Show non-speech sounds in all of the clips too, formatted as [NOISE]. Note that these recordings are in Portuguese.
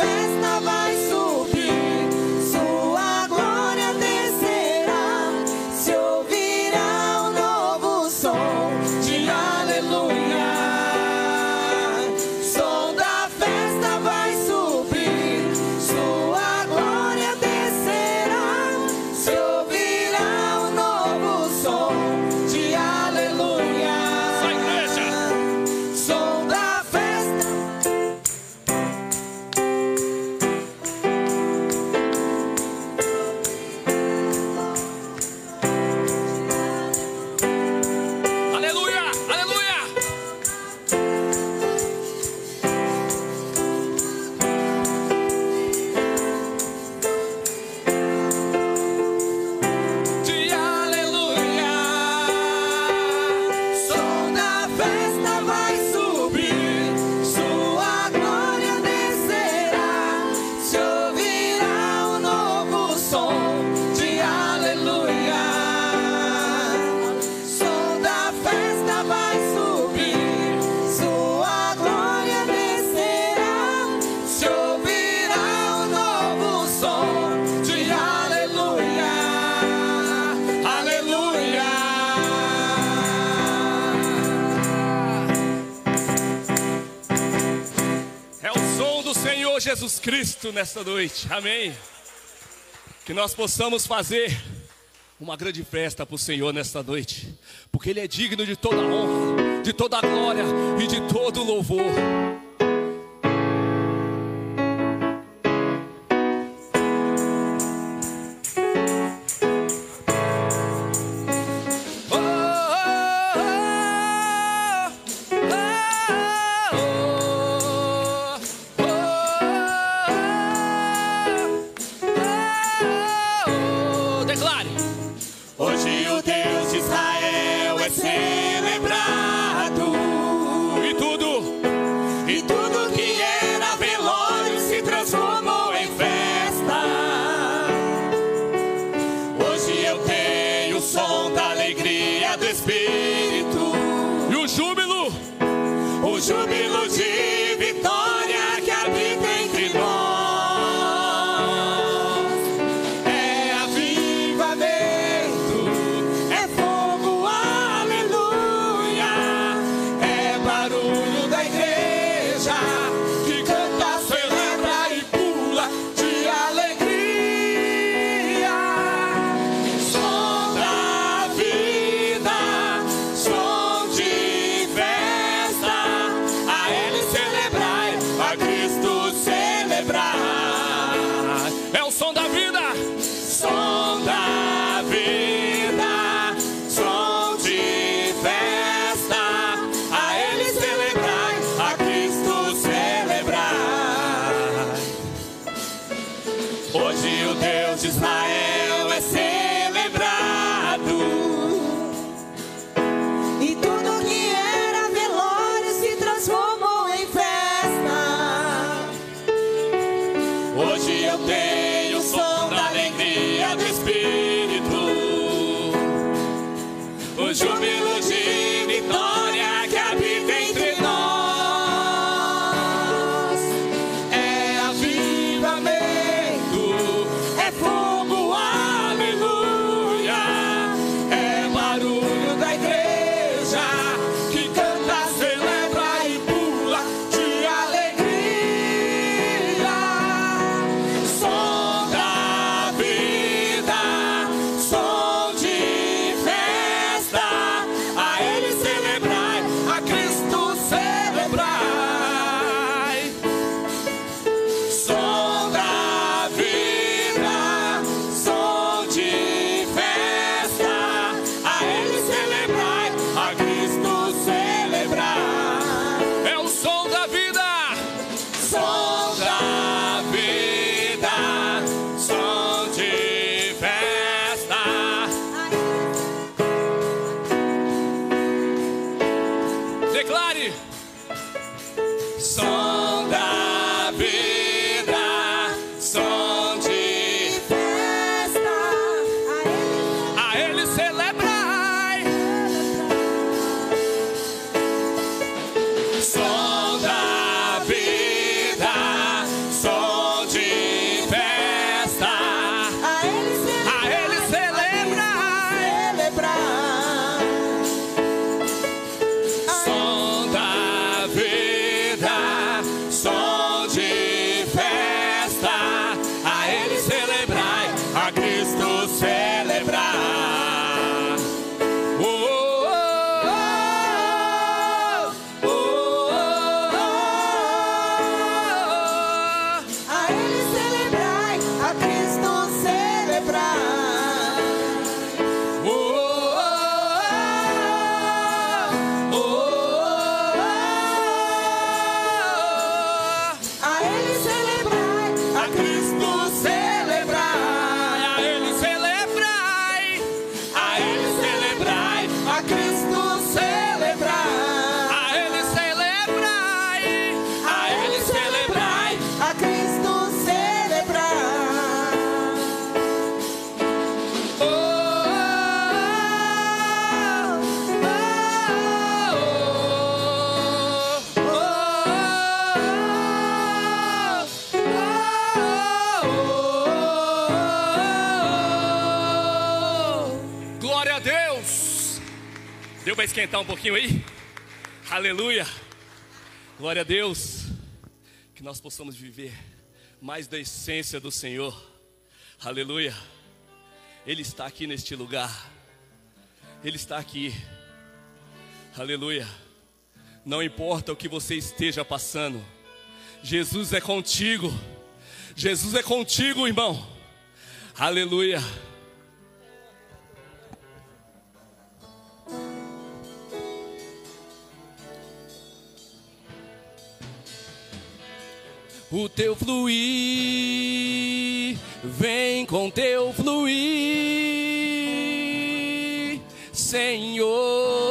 fast. nesta noite, amém? Que nós possamos fazer uma grande festa para o Senhor nesta noite, porque Ele é digno de toda honra, de toda glória e de todo louvor. Cristo para esquentar um pouquinho aí? Aleluia. Glória a Deus. Que nós possamos viver mais da essência do Senhor. Aleluia. Ele está aqui neste lugar. Ele está aqui. Aleluia. Não importa o que você esteja passando. Jesus é contigo. Jesus é contigo, irmão. Aleluia. O teu fluir, vem com teu fluir, Senhor.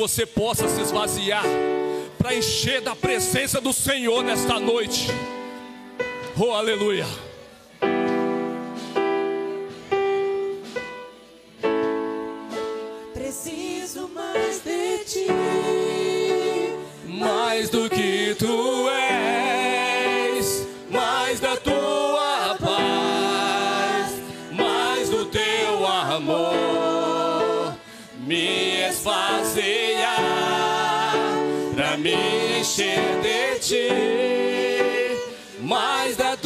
Você possa se esvaziar para encher da presença do Senhor nesta noite. Oh, aleluia. Preciso mais de ti. mais do que tu és, mais da tua encher de ti, mais da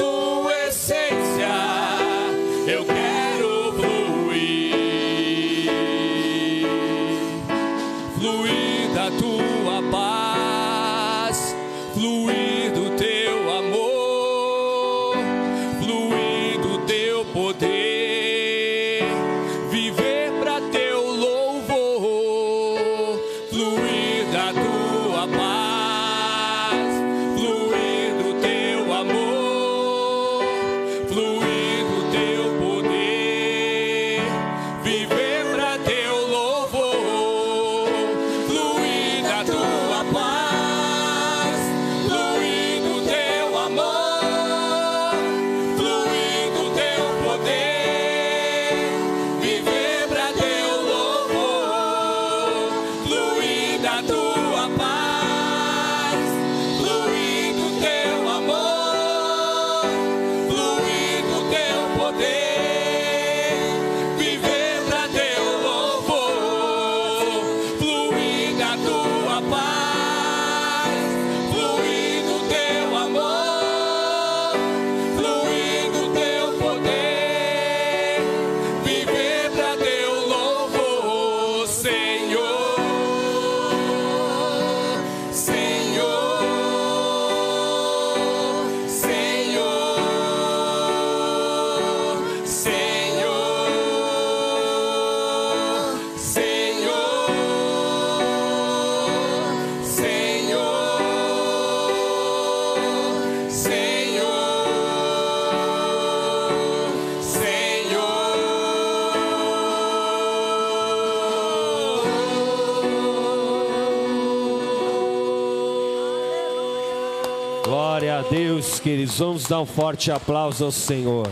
Vamos dar um forte aplauso ao Senhor.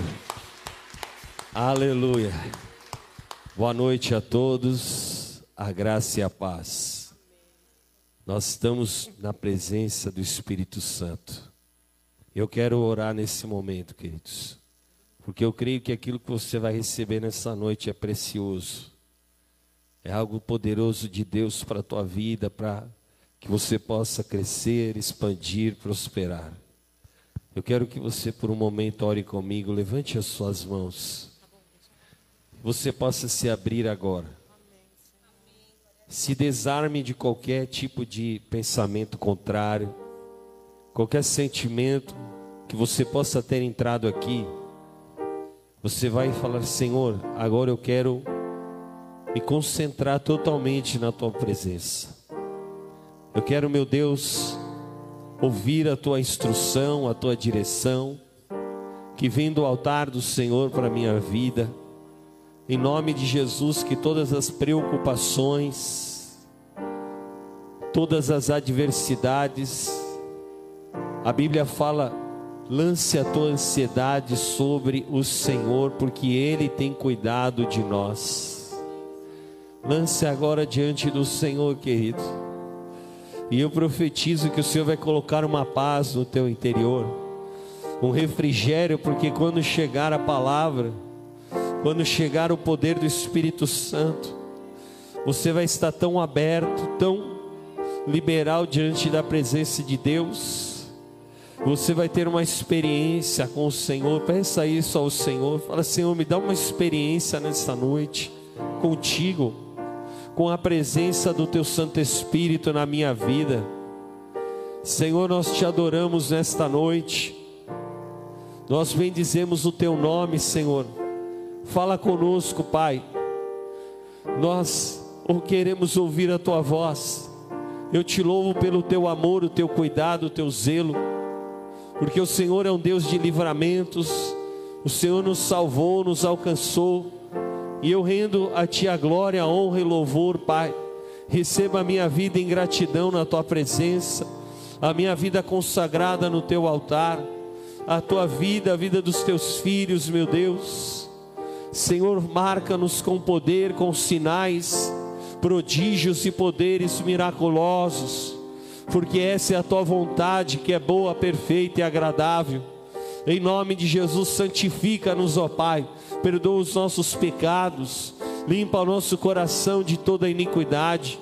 Aleluia. Boa noite a todos. A graça e a paz. Nós estamos na presença do Espírito Santo. Eu quero orar nesse momento, queridos. Porque eu creio que aquilo que você vai receber nessa noite é precioso. É algo poderoso de Deus para a tua vida, para que você possa crescer, expandir, prosperar. Eu quero que você por um momento ore comigo, levante as suas mãos. Você possa se abrir agora. Se desarme de qualquer tipo de pensamento contrário, qualquer sentimento que você possa ter entrado aqui. Você vai falar: Senhor, agora eu quero me concentrar totalmente na tua presença. Eu quero, meu Deus, ouvir a tua instrução, a tua direção, que vem do altar do Senhor para a minha vida. Em nome de Jesus, que todas as preocupações, todas as adversidades, a Bíblia fala, lance a tua ansiedade sobre o Senhor, porque Ele tem cuidado de nós. Lance agora diante do Senhor, querido. E eu profetizo que o Senhor vai colocar uma paz no teu interior, um refrigério, porque quando chegar a palavra, quando chegar o poder do Espírito Santo, você vai estar tão aberto, tão liberal diante da presença de Deus. Você vai ter uma experiência com o Senhor. Peça isso ao Senhor. Fala, Senhor, me dá uma experiência nessa noite contigo com a presença do Teu Santo Espírito na minha vida. Senhor, nós te adoramos nesta noite, nós bendizemos o Teu nome, Senhor. Fala conosco, Pai. Nós queremos ouvir a tua voz. Eu te louvo pelo teu amor, o teu cuidado, o teu zelo, porque o Senhor é um Deus de livramentos, o Senhor nos salvou, nos alcançou, e eu rendo a ti a glória, a honra e louvor, Pai. Receba a minha vida em gratidão na tua presença, a minha vida consagrada no teu altar, a tua vida, a vida dos teus filhos, meu Deus. Senhor, marca-nos com poder, com sinais, prodígios e poderes miraculosos, porque essa é a tua vontade que é boa, perfeita e agradável. Em nome de Jesus, santifica-nos, ó Pai, perdoa os nossos pecados, limpa o nosso coração de toda iniquidade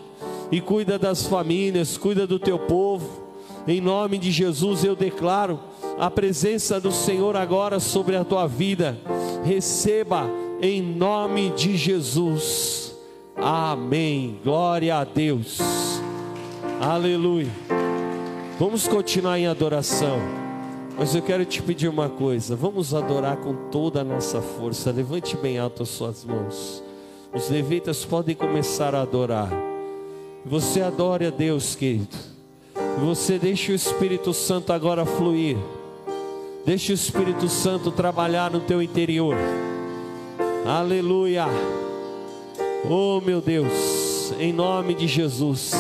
e cuida das famílias, cuida do teu povo. Em nome de Jesus, eu declaro a presença do Senhor agora sobre a tua vida. Receba em nome de Jesus. Amém. Glória a Deus. Aleluia. Vamos continuar em adoração. Mas eu quero te pedir uma coisa. Vamos adorar com toda a nossa força. Levante bem alto as suas mãos. Os levitas podem começar a adorar. Você adore a Deus, querido. Você deixa o Espírito Santo agora fluir. Deixa o Espírito Santo trabalhar no teu interior. Aleluia. Oh meu Deus, em nome de Jesus.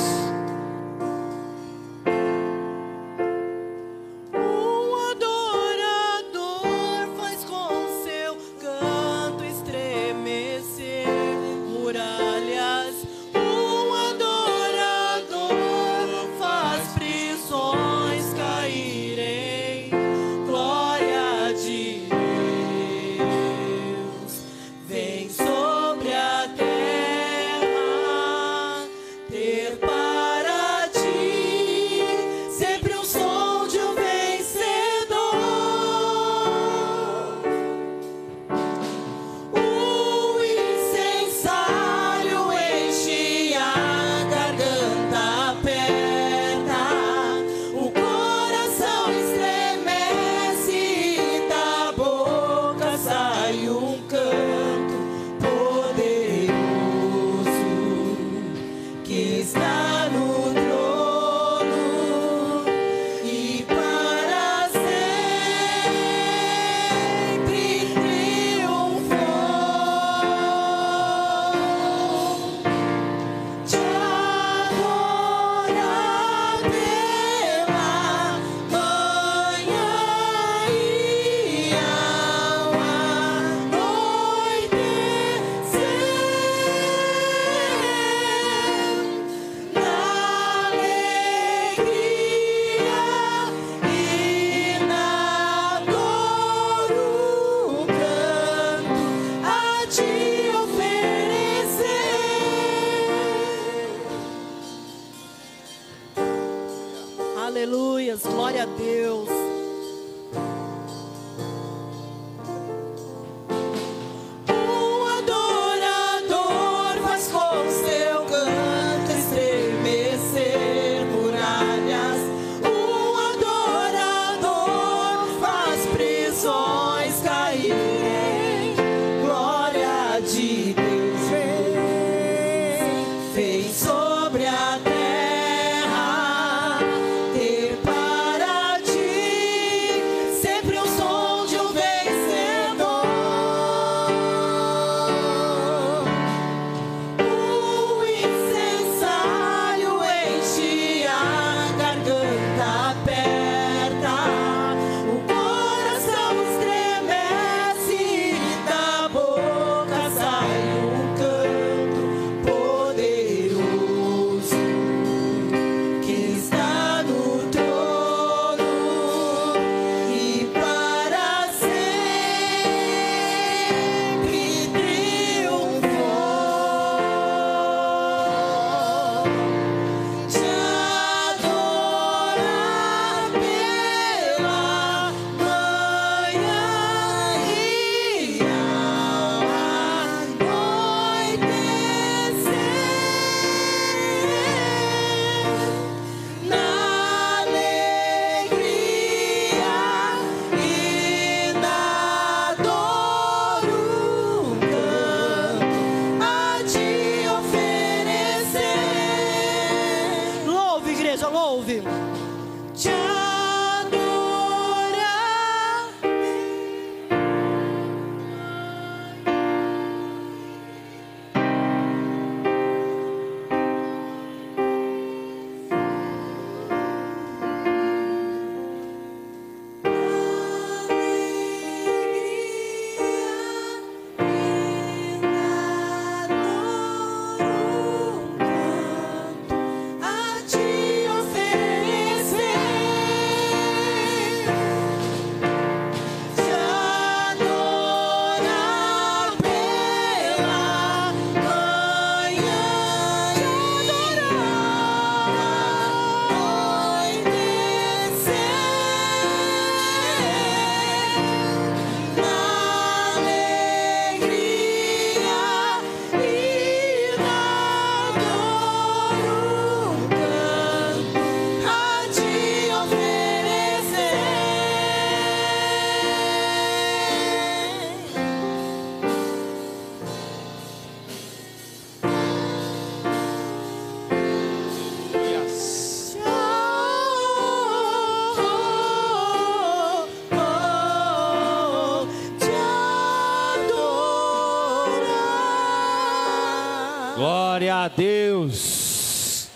A Deus.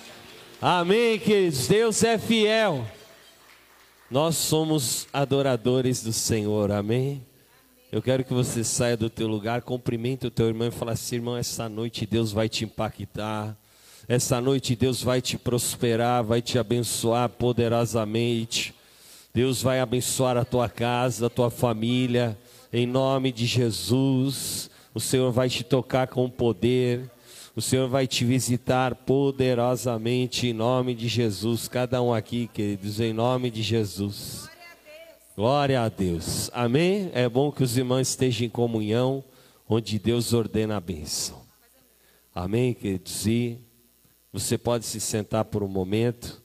Amém, queridos. Deus é fiel. Nós somos adoradores do Senhor. Amém. Eu quero que você saia do teu lugar, cumprimente o teu irmão e fale assim, irmão, essa noite Deus vai te impactar. Essa noite Deus vai te prosperar, vai te abençoar poderosamente. Deus vai abençoar a tua casa, a tua família, em nome de Jesus. O Senhor vai te tocar com poder. O Senhor vai te visitar poderosamente em nome de Jesus. Cada um aqui, queridos, em nome de Jesus. Glória a Deus. Amém? É bom que os irmãos estejam em comunhão, onde Deus ordena a bênção. Amém, queridos? E você pode se sentar por um momento.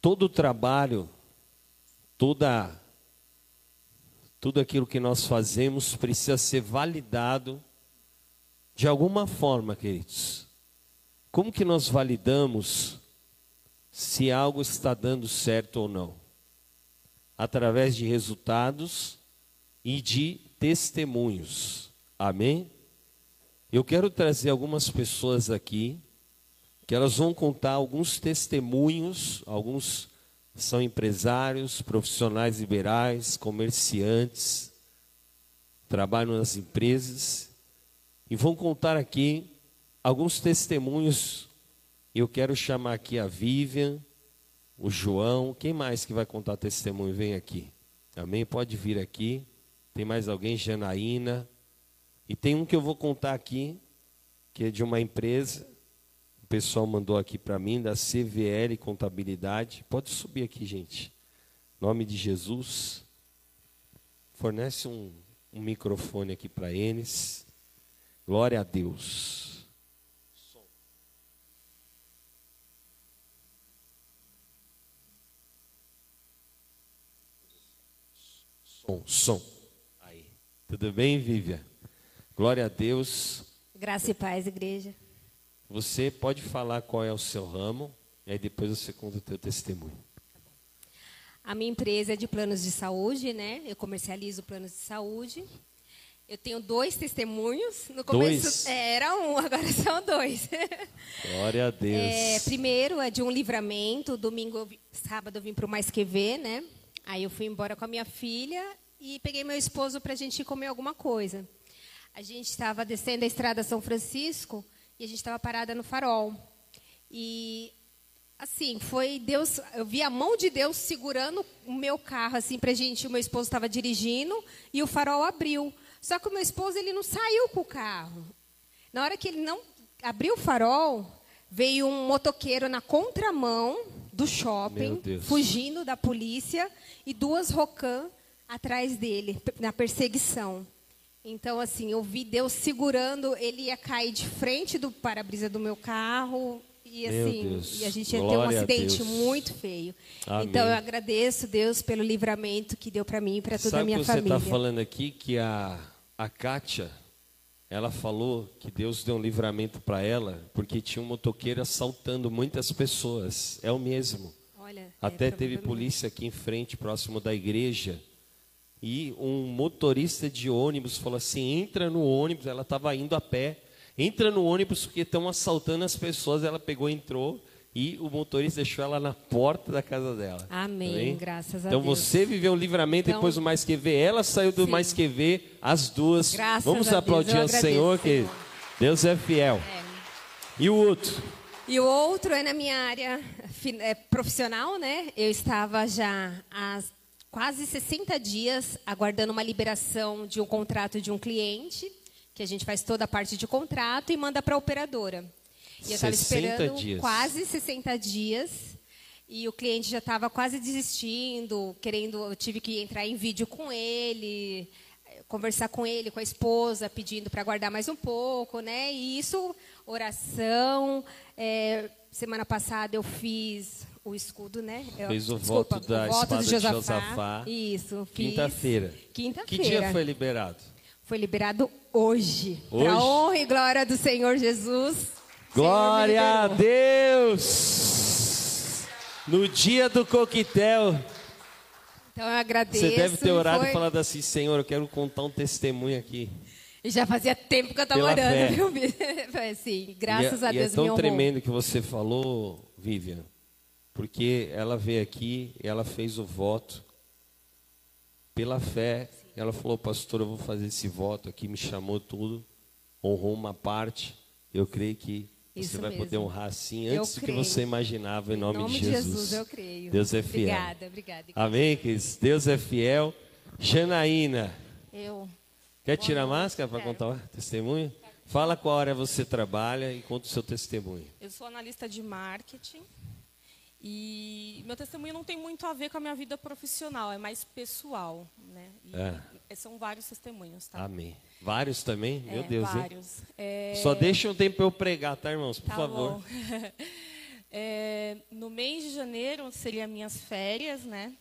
Todo o trabalho, toda tudo aquilo que nós fazemos precisa ser validado de alguma forma, queridos. Como que nós validamos se algo está dando certo ou não? Através de resultados e de testemunhos. Amém? Eu quero trazer algumas pessoas aqui que elas vão contar alguns testemunhos, alguns são empresários, profissionais liberais, comerciantes, trabalham nas empresas e vão contar aqui alguns testemunhos. Eu quero chamar aqui a Vivian, o João, quem mais que vai contar testemunho? Vem aqui. Amém? Pode vir aqui. Tem mais alguém? Janaína. E tem um que eu vou contar aqui, que é de uma empresa o pessoal mandou aqui para mim, da CVL Contabilidade. Pode subir aqui, gente. Nome de Jesus. Fornece um, um microfone aqui para eles. Glória a Deus. Som, som. Aí. Tudo bem, Vívia? Glória a Deus. Graça e paz, igreja. Você pode falar qual é o seu ramo, e aí depois você conta o teu testemunho. A minha empresa é de planos de saúde, né? Eu comercializo planos de saúde. Eu tenho dois testemunhos. No começo Dois? é, era um, [LAUGHS] agora são dois. Glória a Deus. É, primeiro é de um livramento. Domingo, sábado eu vim para o Mais Que Ver, né? Aí eu fui embora com a minha filha e peguei meu esposo para a gente comer alguma coisa. A gente estava descendo a estrada São Francisco e a gente estava parada no farol. E assim, foi Deus, eu vi a mão de Deus segurando o meu carro assim pra gente, o meu esposo estava dirigindo e o farol abriu. Só que o meu esposo ele não saiu com o carro. Na hora que ele não abriu o farol, veio um motoqueiro na contramão do shopping, fugindo da polícia e duas Rocan atrás dele na perseguição. Então, assim, eu vi Deus segurando, ele ia cair de frente do para-brisa do meu carro. E assim, e a gente ia ter um Glória acidente muito feio. Amém. Então eu agradeço Deus pelo livramento que deu para mim e para toda Sabe a minha que você família. está falando aqui que a, a Kátia, ela falou que Deus deu um livramento para ela, porque tinha um motoqueiro assaltando muitas pessoas. É o mesmo. Olha, é, Até teve provavelmente. polícia aqui em frente, próximo da igreja. E um motorista de ônibus falou assim: entra no ônibus. Ela estava indo a pé. Entra no ônibus porque estão assaltando as pessoas. Ela pegou, entrou. E o motorista deixou ela na porta da casa dela. Amém, graças a então Deus. você viveu o livramento Então- depois do Mais Que Ver. Ela saiu do Sim. Mais Que Ver, as duas. Graças Vamos a Deus, aplaudir eu ao agradeço, Senhor, que. Deus é fiel. E o outro? E o outro é na minha área é, profissional, né? Eu estava já há quase 60 dias aguardando uma liberação de um contrato de um cliente, que a gente faz toda a parte de contrato e manda para a operadora. E eu estava 60 esperando dias. quase 60 dias. E o cliente já estava quase desistindo, querendo, eu tive que entrar em vídeo com ele, conversar com ele, com a esposa, pedindo para aguardar mais um pouco, né? E isso, oração. eh, semana passada eu fiz o escudo, né? Eu- Fez o desculpa, voto da o voto espada de de Josafá. Josafá. Isso. Quinta-feira. Quinta-feira. Que dia foi liberado? Foi liberado hoje. Hoje? Para honra e glória do Senhor Jesus. Glória a. Deus! No dia do coquetel, Então eu agradeço. você deve ter orado foi- e falado assim: Senhor, eu quero contar um testemunho aqui. E já fazia tempo que eu estava Pela fé. orando, viu? [LAUGHS] Assim, graças e, é- a e Deus é tão tremendo que você falou, Vivian, porque ela veio aqui, ela fez o voto pela fé. Ela falou, pastor, eu vou fazer esse voto aqui, me chamou tudo, honrou uma parte. Eu creio que você Isso vai poder mesmo. honrar assim antes do que você imaginava, em nome, Em nome de Jesus. eu creio. Deus é fiel. Obrigada, obrigada. Amém, queridos? Deus é fiel. Janaína, Eu. quer tirar a máscara para contar o testemunho? Fala qual área você trabalha e conta o seu testemunho. Eu sou analista de marketing e meu testemunho não tem muito a ver com a minha vida profissional, é mais pessoal, né? E É. São vários testemunhos, tá? Amém. Vários também? Meu É, Deus, vários. É, Só deixa um tempo para eu pregar, tá, irmãos? Por tá favor. bom. [LAUGHS] É, no mês de janeiro seriam minhas férias, né?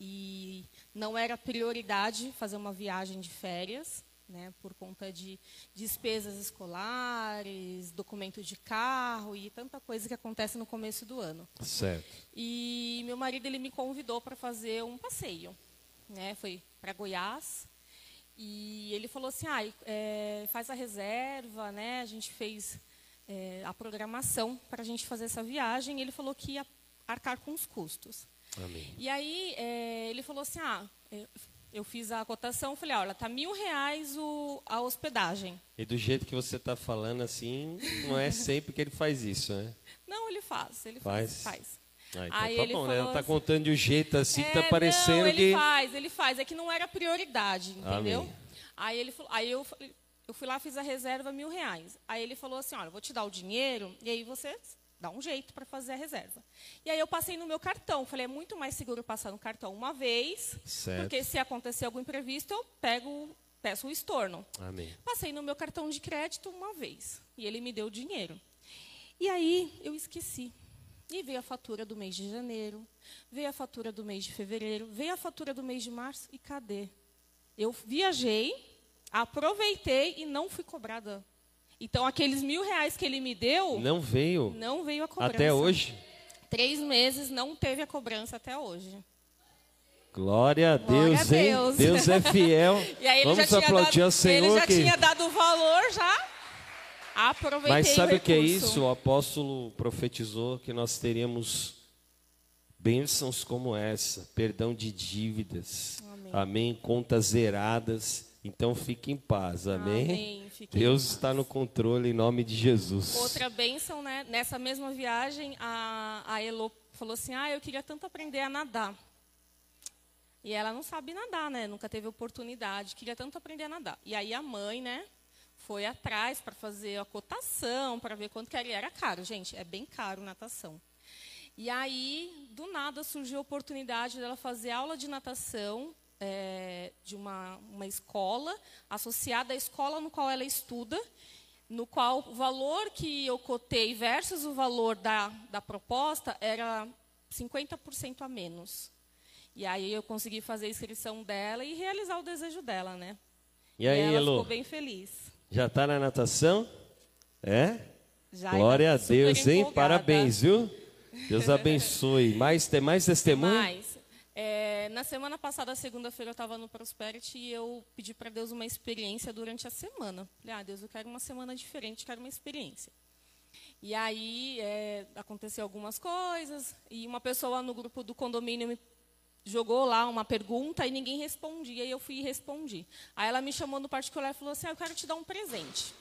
E não era prioridade fazer uma viagem de férias, né? Por conta de despesas escolares, documento de carro e tanta coisa que acontece no começo do ano. Certo. E meu marido ele me convidou para fazer um passeio, né? Foi para Goiás e ele falou assim, ah, é, faz a reserva, né? A gente fez é, a programação para a gente fazer essa viagem. E ele falou que ia arcar com os custos. Amém. E aí é, ele falou assim, ah, eu- fiz a cotação, falei, olha, tá mil reais o, a hospedagem. E do jeito que você está falando assim, não é sempre que ele faz isso, né? Não, ele faz, ele Faz? faz. faz. Ah, então Aí tá ele bom, né? falou Ela tá assim- contando de um jeito assim que tá É, parecendo não, ele que. faz, ele faz. É que não era prioridade, entendeu? Amém. Aí ele falou, aí eu, eu fui lá, fiz a reserva mil reais. Aí ele falou assim, olha, vou te dar o dinheiro e aí você dá um jeito para fazer a reserva. E aí eu passei no meu cartão. Falei, é muito mais seguro passar no cartão uma vez, Certo. porque se acontecer algum imprevisto, eu pego, peço o estorno. Amém. Passei no meu cartão de crédito uma vez e ele me deu o dinheiro. E aí eu esqueci. E veio a fatura do mês de janeiro, veio a fatura do mês de fevereiro, veio a fatura do mês de março e cadê? Eu viajei, aproveitei e não fui cobrada. Então aqueles mil reais que ele me deu, Não veio não veio a cobrança. até hoje. Três meses não teve a cobrança até hoje. Glória a Glória Deus, a hein? Deus. Deus é fiel. [LAUGHS] E aí ele Vamos aplaudir dado, ao Senhor ele já que. tinha dado o valor já. Aproveitei Mas sabe o que é isso? O apóstolo profetizou que nós teríamos bênçãos como essa, perdão de dívidas, Amém. amém, contas zeradas. Então fique em paz, amém. Amém, Deus paz. está no controle em nome de Jesus. Outra bênção, né? Nessa mesma viagem, a, a Elo falou assim: Ah, eu queria tanto aprender a nadar. E ela não sabe nadar, né? Nunca teve oportunidade, queria tanto aprender a nadar. E aí a mãe, né? Foi atrás para fazer a cotação, para ver quanto que era. E era caro, gente, é bem caro natação. E aí, do nada, surgiu a oportunidade dela fazer aula de natação é, de uma, uma escola, associada à escola no qual ela estuda, no qual o valor que eu cotei versus o valor da, da proposta era 50% a menos. E aí eu consegui fazer a inscrição dela e realizar o desejo dela, né? E aí, ela Elo, ficou bem feliz. Já está na natação? É? Já Glória a Deus, hein? Parabéns, viu? Deus [LAUGHS] abençoe. Mais, tem mais testemunho? Mas, é, na semana passada, segunda-feira, eu estava no Prosperity e eu pedi para Deus uma experiência durante a semana. Falei, ah, Deus, eu quero uma semana diferente, quero uma experiência. E aí, é, aconteceu algumas coisas, e uma pessoa no grupo do condomínio me jogou lá uma pergunta e ninguém respondia, e eu fui e respondi. Aí ela me chamou no particular e falou assim, ah, eu quero te dar um presente.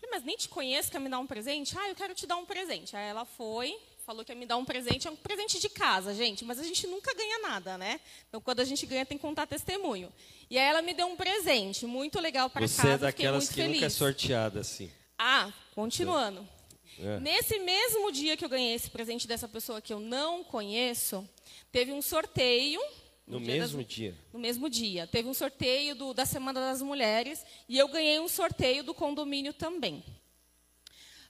Falei, mas nem te conheço, quer me dar um presente? Ah, eu quero te dar um presente. Aí ela foi, falou que ia me dar um presente, é um presente de casa, gente, mas a gente nunca ganha nada, né? Então, quando a gente ganha, tem que contar testemunho. E aí ela me deu um presente, muito legal para Você casa, é fiquei daquelas que feliz. nunca é sorteada assim. Ah, continuando. É. Nesse mesmo dia que eu ganhei esse presente dessa pessoa que eu não conheço, teve um sorteio. No dia das- mesmo dia. no mesmo dia. Teve um sorteio do- da Semana das Mulheres e eu ganhei um sorteio do condomínio também.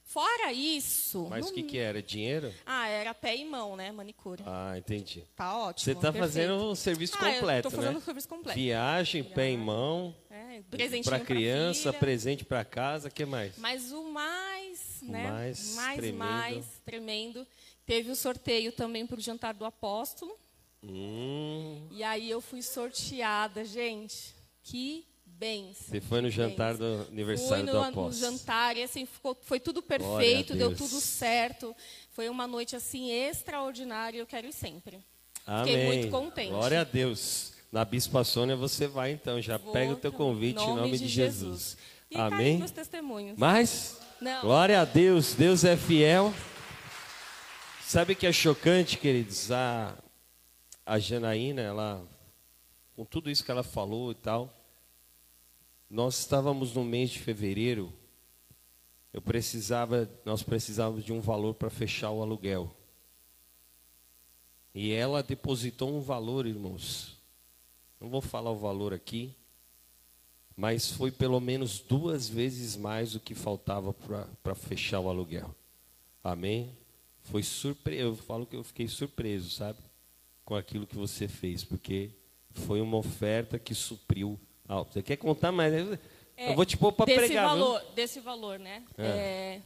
Fora isso. Mas o no- que, que era? Dinheiro? Ah, era pé e mão, né? Manicure. Ah, entendi. Tá ótimo. Você está fazendo o serviço Ah, completo, eu tô fazendo né? o serviço completo. Viagem, pé em mão, É, presentinho para criança, filha. presente para casa, o que mais? Mas o mais, O né? mais mais, tremendo. mais tremendo. Teve o sorteio também para o jantar do apóstolo. Hum, E aí eu fui sorteada, gente. Que bens. Você foi no jantar do aniversário Fui do no, no apóstolo. jantar e assim ficou, foi tudo perfeito, deu tudo certo. Foi uma noite assim extraordinária, eu quero ir sempre. Amém. Fiquei muito contente. Glória a Deus. Na Bispa Sônia você vai então, já Vou, pega o teu convite em nome de Jesus. E tá aí Amém. meus testemunhos. Mas, Não. glória a Deus, Deus é fiel. Sabe que é chocante, queridos? A, a Janaína, ela, com tudo isso que ela falou e tal, nós estávamos no mês de fevereiro, eu precisava, nós precisávamos de um valor para fechar o aluguel. E ela depositou um valor, irmãos. Não vou falar o valor aqui, mas foi pelo menos duas vezes mais do que faltava para fechar o aluguel. Amém? Foi surpreso, eu falo que eu fiquei surpreso, sabe? Com aquilo que você fez, porque foi uma oferta que supriu. Ah, você quer contar mais? Eu- É, eu vou te pôr para pregar. viu? valor, Desse valor, né? É,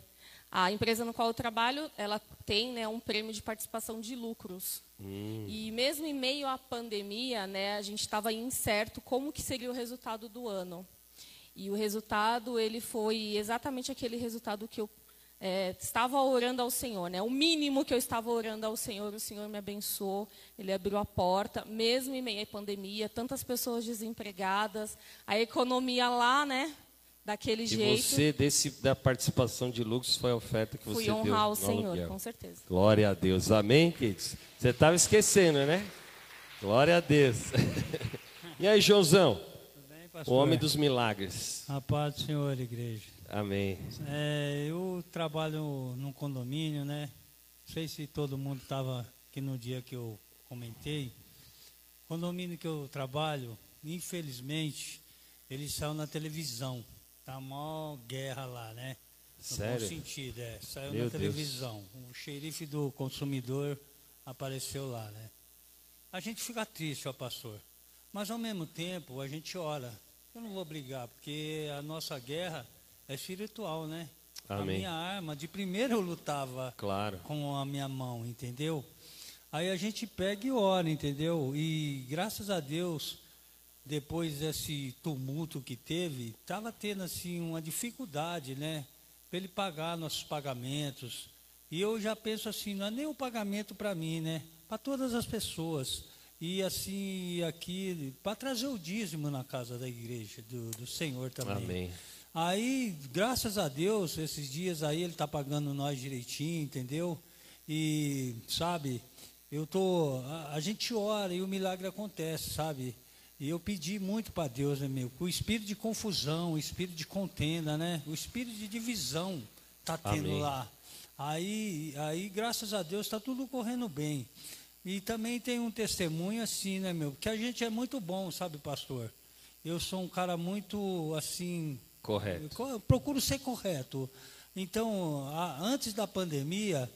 a empresa no qual eu trabalho, ela tem né, um prêmio de participação de lucros. Hum. E mesmo em meio à pandemia, né, a gente estava incerto como que seria o resultado do ano. E o resultado, ele foi exatamente aquele resultado que eu é, estava orando ao Senhor, né? O mínimo que eu estava orando ao Senhor, o Senhor me abençoou, Ele abriu a porta, mesmo em meio à pandemia, tantas pessoas desempregadas, a economia lá, né? Daquele E jeito. você, desse, da participação de lucros, foi a oferta que você Fui deu honrar o no Senhor, aluguel. com certeza. Glória a Deus. Amém, queridos? Você estava esquecendo, né? Glória a Deus. [LAUGHS] e aí, Joãozão? Tudo bem, O homem dos milagres. A paz do Senhor, igreja. Amém. É, eu trabalho num condomínio, né? Não sei se todo mundo estava aqui no dia que eu comentei. O condomínio que eu trabalho, infelizmente, ele saiu na televisão. Tá mó guerra lá, né? No Sério? bom sentido, é. Saiu Meu na Deus. televisão. O xerife do consumidor apareceu lá, né? A gente fica triste, ó pastor. Mas ao mesmo tempo a gente ora. Eu não vou brigar, porque a nossa guerra é espiritual, né? A Amém. minha arma, de primeiro eu lutava Claro. com a minha mão, entendeu? Aí a gente pega e ora, entendeu? E graças a Deus, depois desse tumulto que teve, estava tendo assim uma dificuldade, né? Para ele pagar nossos pagamentos. E eu já penso assim, não é nem o pagamento para mim, né? Para todas as pessoas. E assim, aqui, para trazer o dízimo na casa da igreja, do, do Senhor também. Amém. Aí, graças a Deus, esses dias aí ele está pagando nós direitinho, entendeu? E, sabe, eu tô. A, a gente ora e o milagre acontece, sabe? E eu pedi muito para Deus, né, meu? O espírito de confusão, o espírito de contenda, né? O espírito de divisão está tendo Amém. lá. Aí, aí, graças a Deus, está tudo correndo bem. E também tem um testemunho assim, né, meu? Que a gente é muito bom, sabe, pastor? Eu sou um cara muito, assim, Correto. Procuro ser correto. Então, a- antes da pandemia,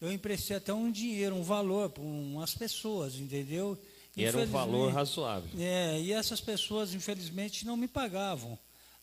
eu emprestei até um dinheiro, um valor para umas pessoas, entendeu? E era um valor razoável. É, e essas pessoas, infelizmente, não me pagavam.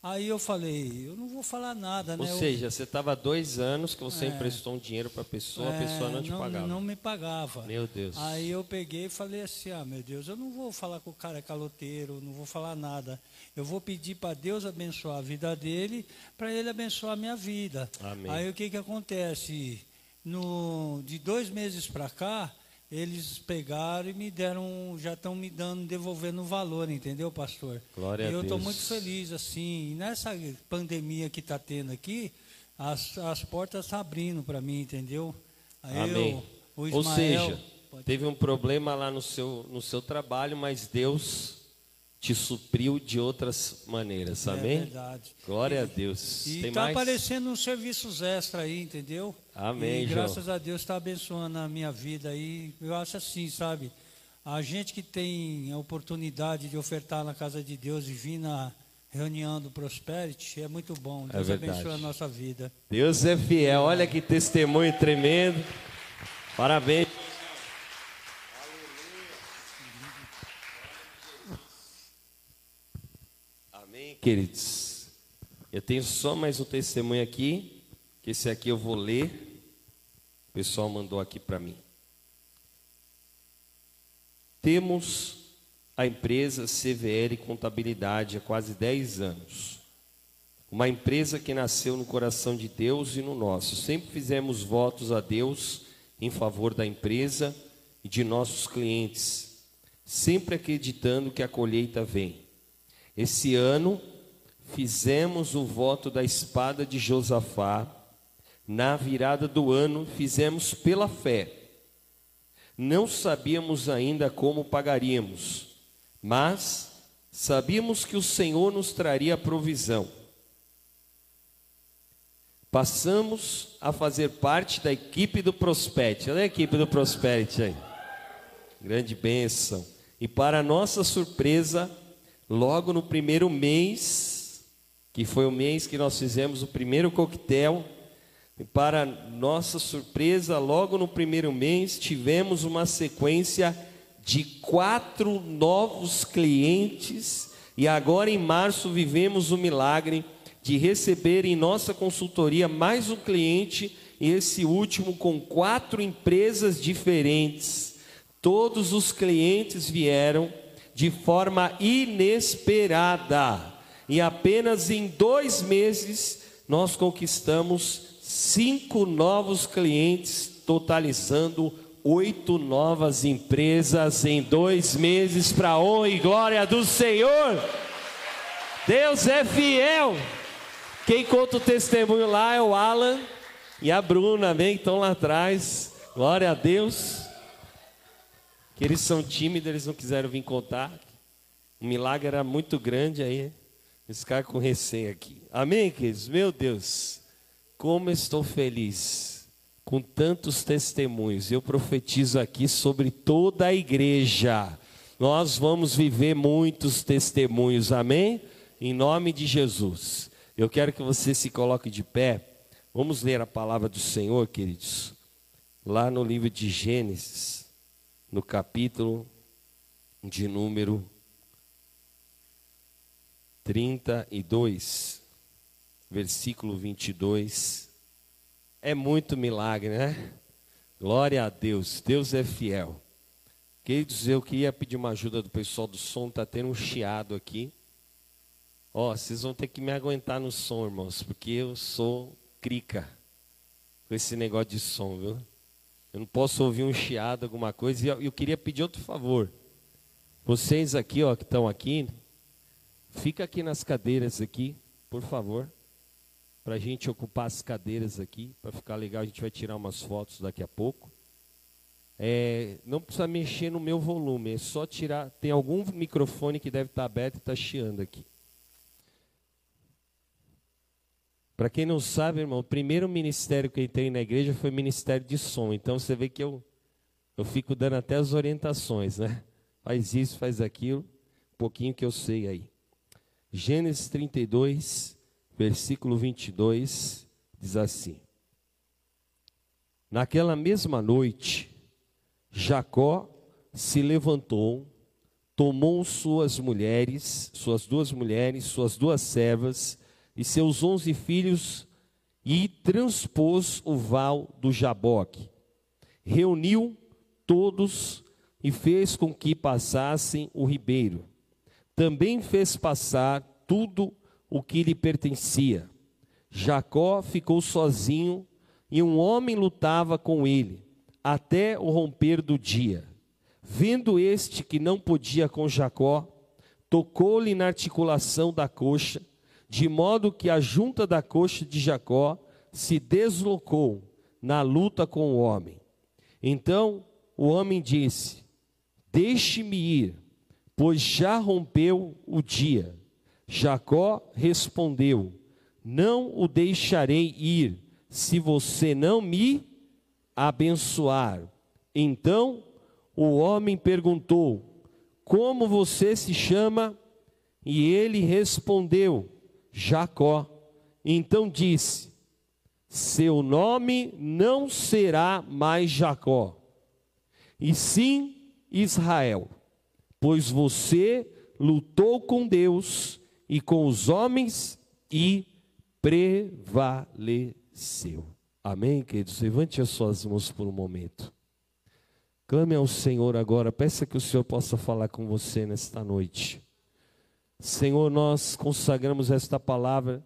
Aí eu falei, eu não vou falar nada, Ou né? Eu- seja, você estava dois anos que você emprestou um dinheiro para a pessoa, a é, pessoa não te pagava. Não me pagava. Meu Deus. Aí eu peguei e falei assim: ah, meu Deus, eu não vou falar com o cara é caloteiro, não vou falar nada. Eu vou pedir para Deus abençoar a vida dele, para ele abençoar a minha vida. Amém. Aí o que, que acontece? No, de dois meses para cá, eles pegaram e me deram, já estão me dando, devolvendo o valor, entendeu, pastor? Glória a e eu estou muito feliz, assim. E nessa pandemia que está tendo aqui, as, as portas estão abrindo para mim, entendeu? Aí Amém. eu- o Ou Ismael- seja, Pode- teve um problema lá no seu, no seu trabalho, mas Deus te supriu de outras maneiras. Amém? É verdade. Glória a Deus. E está aparecendo uns serviços extra aí, entendeu? Amém, E João. graças a Deus está abençoando a minha vida aí. Eu acho assim, sabe? A gente que tem a oportunidade de ofertar na casa de Deus e vir na reunião do Prosperity é muito bom. Deus verdade. abençoe a nossa vida. Deus é fiel. Olha que testemunho tremendo. Parabéns. Amém, queridos. Eu tenho só mais um testemunho aqui, que esse aqui eu vou ler. O pessoal mandou aqui para mim. Temos a empresa CVL Contabilidade há quase 10 anos. Uma empresa que nasceu no coração de Deus e no nosso. Sempre fizemos votos a Deus em favor da empresa e de nossos clientes, sempre acreditando que a colheita vem. Esse ano fizemos o voto da espada de Josafá. Na virada do ano fizemos pela fé. Não sabíamos ainda como pagaríamos, mas sabíamos que o Senhor nos traria provisão. Passamos a fazer parte da equipe do Prosperity. Olha a equipe do Prosperity aí. Grande bênção. E para nossa surpresa, logo no primeiro mês, que foi o mês que nós fizemos o primeiro coquetel, e para nossa surpresa, logo no primeiro mês, tivemos uma sequência de quatro novos clientes, e agora em março vivemos o milagre de receber em nossa consultoria mais um cliente, e esse último com quatro empresas diferentes. Todos os clientes vieram de forma inesperada, e apenas em dois meses nós conquistamos cinco novos clientes, totalizando oito novas empresas em dois meses, para honra e glória do Senhor. Deus é fiel. Quem conta o testemunho lá é o Alan e a Bruna, amém? Estão lá atrás. Glória a Deus. Que eles são tímidos, eles não quiseram vir contar. O milagre era muito grande aí. Eles ficaram com receio aqui. Amém, queridos? Meu Deus, como estou feliz com tantos testemunhos. Eu profetizo aqui sobre toda a igreja. Nós vamos viver muitos testemunhos, amém? Em nome de Jesus. Eu quero que você se coloque de pé. Vamos ler a palavra do Senhor, queridos. Lá no livro de Gênesis, no capítulo de número 32, versículo 22. É muito milagre, né? Glória a Deus. Deus é fiel. Queridos, eu queria pedir uma ajuda do pessoal do som, está tendo um chiado aqui. Ó, oh, vocês vão ter que me aguentar no som, irmãos, porque eu sou crica com esse negócio de som, viu? Eu não posso ouvir um chiado, alguma coisa. E eu, eu queria pedir outro favor. Vocês aqui, ó, que estão aqui, fica aqui nas cadeiras aqui, por favor, para a gente ocupar as cadeiras aqui, para ficar legal. A gente vai tirar umas fotos daqui a pouco. É, não precisa mexer no meu volume, é só tirar. Tem algum microfone que deve estar aberto e está chiando aqui. Para quem não sabe, irmão, o primeiro ministério que eu entrei na igreja foi ministério de som. Então você vê que eu, eu fico dando até as orientações, né? Faz isso, faz aquilo, um pouquinho que eu sei aí. Gênesis 32, versículo 22, diz assim: Naquela mesma noite, Jacó se levantou, tomou suas mulheres, suas duas mulheres, suas duas servas, e seus onze filhos e transpôs o val do Jaboque. Reuniu todos e fez com que passassem o ribeiro. Também fez passar tudo o que lhe pertencia. Jacó ficou sozinho e um homem lutava com ele até o romper do dia. Vendo este que não podia com Jacó, tocou-lhe na articulação da coxa de modo que a junta da coxa de Jacó se deslocou na luta com o homem. Então o homem disse: Deixe-me ir, pois já rompeu o dia. Jacó respondeu: Não o deixarei ir, se você não me abençoar. Então o homem perguntou: Como você se chama? E ele respondeu: Jacó. Então disse: Seu nome não será mais Jacó, e sim Israel, pois você lutou com Deus e com os homens e prevaleceu. Amém, queridos? Levante as suas mãos por um momento. Clame ao Senhor agora, peça que o Senhor possa falar com você nesta noite. Senhor, nós consagramos esta palavra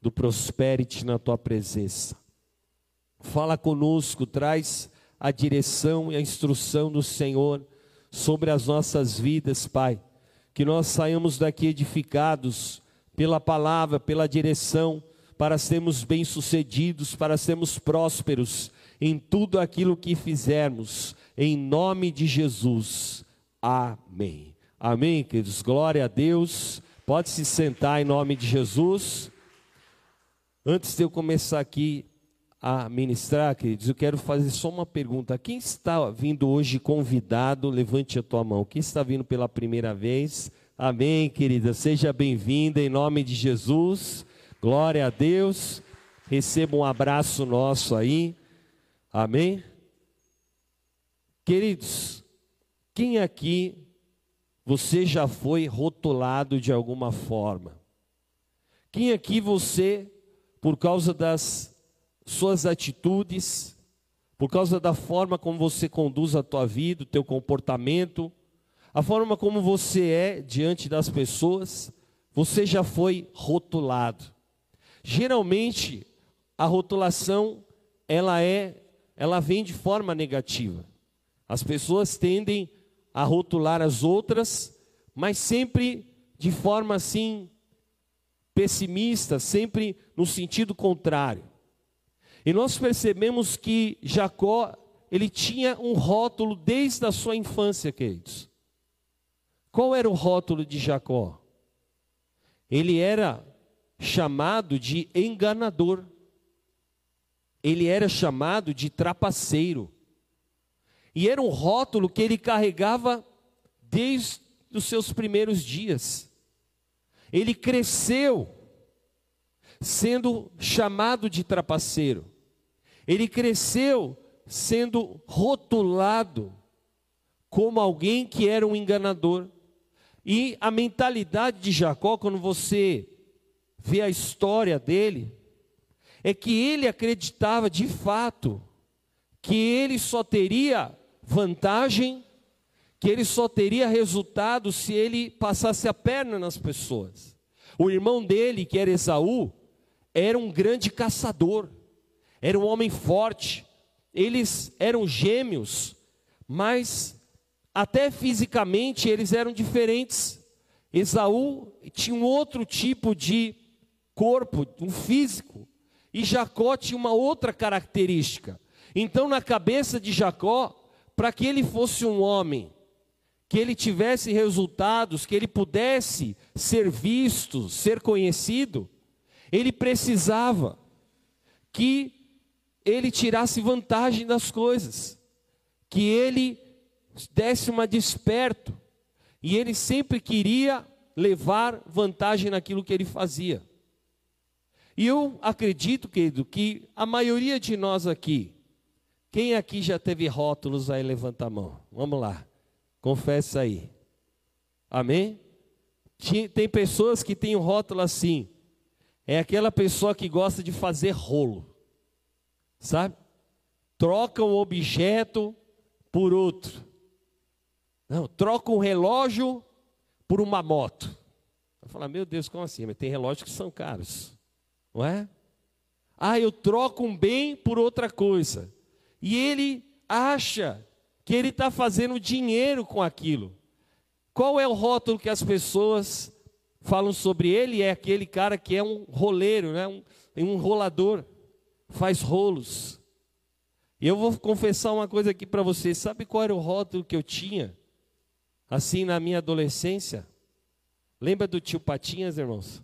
do Prosperity na tua presença. Fala conosco, traz a direção e a instrução do Senhor sobre as nossas vidas, Pai. Que nós saiamos daqui edificados pela palavra, pela direção, para sermos bem-sucedidos, para sermos prósperos em tudo aquilo que fizermos em nome de Jesus. Amém. Amém, queridos. Glória a Deus. Pode se sentar em nome de Jesus. Antes de eu começar aqui a ministrar, queridos, eu quero fazer só uma pergunta. Quem está vindo hoje convidado, levante a tua mão. Quem está vindo pela primeira vez? Amém, querida. Seja bem-vinda em nome de Jesus. Glória a Deus. Receba um abraço nosso aí. Amém. Queridos, quem aqui você já foi rotulado de alguma forma? Quem aqui você, por causa das suas atitudes, por causa da forma como você conduz a tua vida, o teu comportamento, a forma como você é diante das pessoas, você já foi rotulado. Geralmente, a rotulação ela é, ela vem de forma negativa. As pessoas tendem a rotular as outras, mas sempre de forma assim pessimista, sempre no sentido contrário. E nós percebemos que Jacó, ele tinha um rótulo desde a sua infância, queridos. Qual era o rótulo de Jacó? Ele era chamado de enganador. Ele era chamado de trapaceiro. E era um rótulo que ele carregava desde os seus primeiros dias. Ele cresceu sendo chamado de trapaceiro. Ele cresceu sendo rotulado como alguém que era um enganador. E a mentalidade de Jacó, quando você vê a história dele, é que ele acreditava de fato que ele só teria vantagem, que ele só teria resultado se ele passasse a perna nas pessoas. O irmão dele, que era Esaú, era um grande caçador, era um homem forte, eles eram gêmeos, mas até fisicamente eles eram diferentes. Esaú tinha um outro tipo de corpo, um físico, e Jacó tinha uma outra característica. Então, na cabeça de Jacó, para que ele fosse um homem, que ele tivesse resultados, que ele pudesse ser visto, ser conhecido, ele precisava que ele tirasse vantagem das coisas, que ele desse uma desperto, e ele sempre queria levar vantagem naquilo que ele fazia. E eu acredito, querido, que a maioria de nós aqui, quem aqui já teve rótulos aí, levanta a mão. Vamos lá. Confessa aí. Amém? Tem pessoas que têm um rótulo assim. É aquela pessoa que gosta de fazer rolo. Sabe? Troca um objeto por outro. Não, troca um relógio por uma moto. Vai falar, meu Deus, como assim? Mas tem relógios que são caros. Não é? Ah, eu troco um bem por outra coisa e ele acha que ele está fazendo dinheiro com aquilo. Qual é o rótulo que as pessoas falam sobre ele? É aquele cara que é um roleiro, né? um, um rolador, faz rolos. E eu vou confessar uma coisa aqui para vocês: sabe qual era o rótulo que eu tinha? Assim na minha adolescência? Lembra do tio Patinhas, irmãos?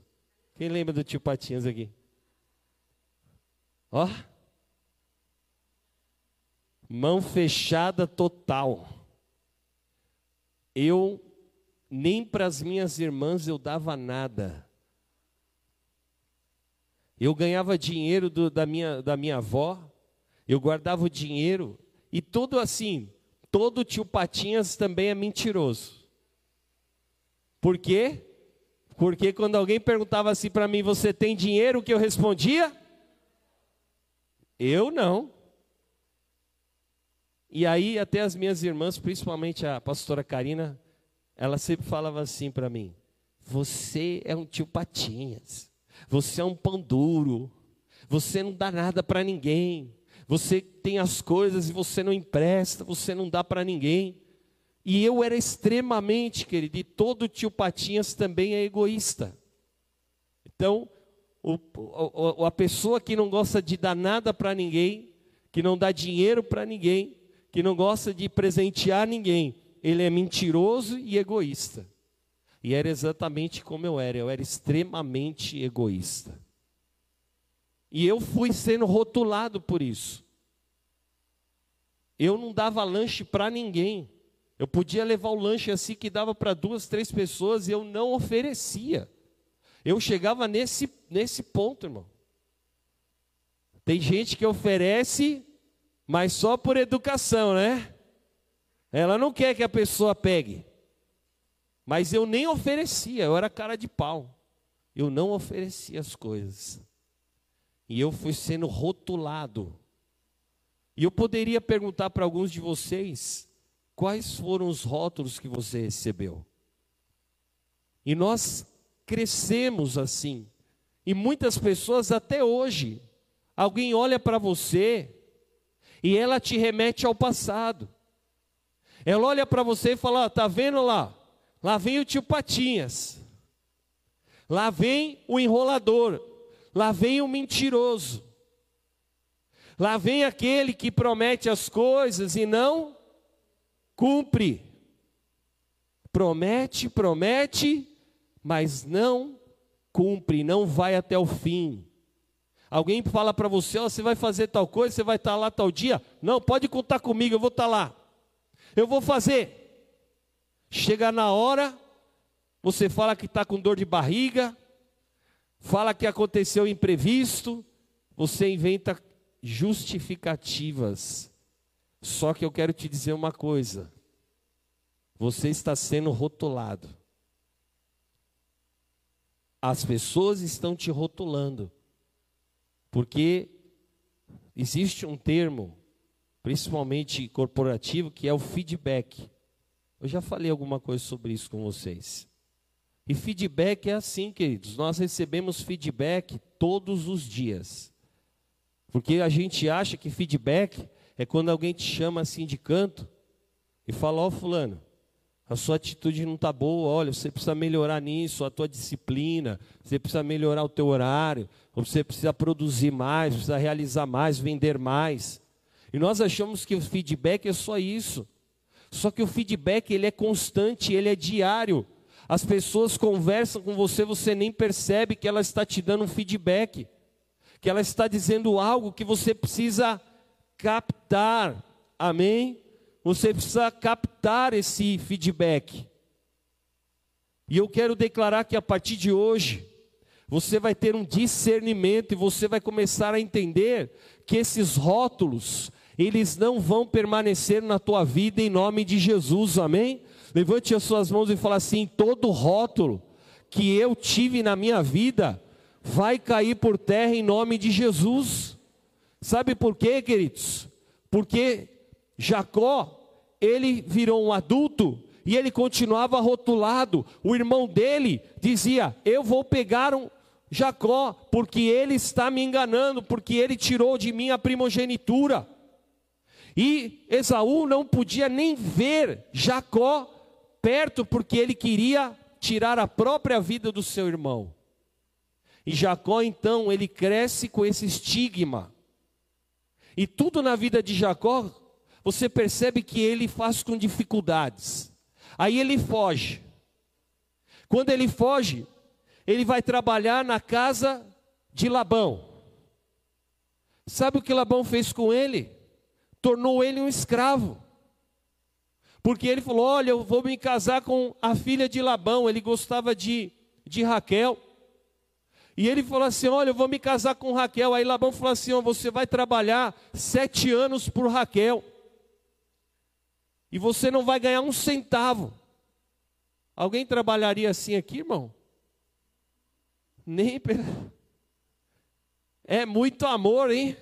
Quem lembra do tio Patinhas aqui? Ó. Mão fechada total. Eu nem para as minhas irmãs eu dava nada. Eu ganhava dinheiro do, da, minha, da minha avó, eu guardava o dinheiro, e todo assim, todo tio Patinhas também é mentiroso. Por quê? Porque quando alguém perguntava assim para mim, você tem dinheiro? O que eu respondia? Eu não. E aí até as minhas irmãs, principalmente a pastora Karina, ela sempre falava assim para mim: "Você é um tio Patinhas. Você é um pão duro. Você não dá nada para ninguém. Você tem as coisas e você não empresta, você não dá para ninguém." E eu era extremamente, querido, e todo tio Patinhas também é egoísta. Então, o, o, a pessoa que não gosta de dar nada para ninguém, que não dá dinheiro para ninguém, que não gosta de presentear ninguém, ele é mentiroso e egoísta. E era exatamente como eu era, eu era extremamente egoísta. E eu fui sendo rotulado por isso. Eu não dava lanche para ninguém. Eu podia levar o lanche assim que dava para duas, três pessoas e eu não oferecia. Eu chegava nesse, nesse ponto, irmão. Tem gente que oferece, mas só por educação, né? Ela não quer que a pessoa pegue. Mas eu nem oferecia, eu era cara de pau. Eu não oferecia as coisas. E eu fui sendo rotulado. E eu poderia perguntar para alguns de vocês: Quais foram os rótulos que você recebeu? E nós crescemos assim. E muitas pessoas até hoje, alguém olha para você e ela te remete ao passado. Ela olha para você e fala: "Tá vendo lá? Lá vem o tio Patinhas. Lá vem o enrolador. Lá vem o mentiroso. Lá vem aquele que promete as coisas e não cumpre. Promete, promete, mas não cumpre, não vai até o fim. Alguém fala para você, oh, você vai fazer tal coisa, você vai estar tá lá tal dia. Não, pode contar comigo, eu vou estar tá lá. Eu vou fazer. Chega na hora, você fala que está com dor de barriga, fala que aconteceu imprevisto, você inventa justificativas só que eu quero te dizer uma coisa: você está sendo rotulado. As pessoas estão te rotulando, porque existe um termo, principalmente corporativo, que é o feedback. Eu já falei alguma coisa sobre isso com vocês. E feedback é assim, queridos. Nós recebemos feedback todos os dias. Porque a gente acha que feedback é quando alguém te chama assim de canto e fala: Ó, oh, Fulano, a sua atitude não está boa, olha, você precisa melhorar nisso, a tua disciplina, você precisa melhorar o teu horário, você precisa produzir mais, precisa realizar mais, vender mais. E nós achamos que o feedback é só isso. Só que o feedback ele é constante, ele é diário. As pessoas conversam com você, você nem percebe que ela está te dando um feedback, que ela está dizendo algo que você precisa captar, amém? Você precisa captar esse feedback. E eu quero declarar que a partir de hoje, você vai ter um discernimento e você vai começar a entender que esses rótulos, eles não vão permanecer na tua vida em nome de Jesus, amém? Levante as suas mãos e fala assim: todo rótulo que eu tive na minha vida vai cair por terra em nome de Jesus. Sabe por quê, queridos? Porque Jacó, ele virou um adulto e ele continuava rotulado. O irmão dele dizia: Eu vou pegar um Jacó, porque ele está me enganando, porque ele tirou de mim a primogenitura. E Esaú não podia nem ver Jacó perto, porque ele queria tirar a própria vida do seu irmão. E Jacó então, ele cresce com esse estigma. E tudo na vida de Jacó, você percebe que ele faz com dificuldades. Aí ele foge. Quando ele foge, ele vai trabalhar na casa de Labão. Sabe o que Labão fez com ele? Tornou ele um escravo. Porque ele falou: Olha, eu vou me casar com a filha de Labão. Ele gostava de, de Raquel. E ele falou assim: Olha, eu vou me casar com Raquel. Aí Labão falou assim: Você vai trabalhar sete anos por Raquel. E você não vai ganhar um centavo. Alguém trabalharia assim aqui, irmão? Nem. [LAUGHS] É muito amor, hein?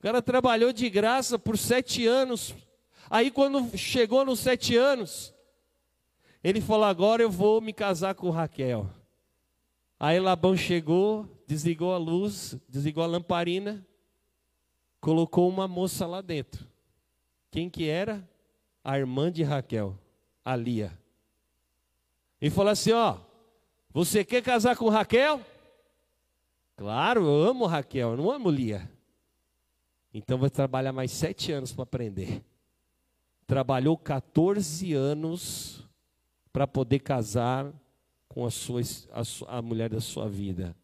O cara trabalhou de graça por sete anos. Aí, quando chegou nos sete anos, ele falou: Agora eu vou me casar com Raquel. Aí Labão chegou, desligou a luz, desligou a lamparina, colocou uma moça lá dentro. Quem que era? A irmã de Raquel, a Lia. E falou assim: Ó, você quer casar com Raquel? Claro, eu amo Raquel, eu não amo Lia. Então vai trabalhar mais sete anos para aprender. Trabalhou 14 anos para poder casar com a, sua, a, a mulher da sua vida.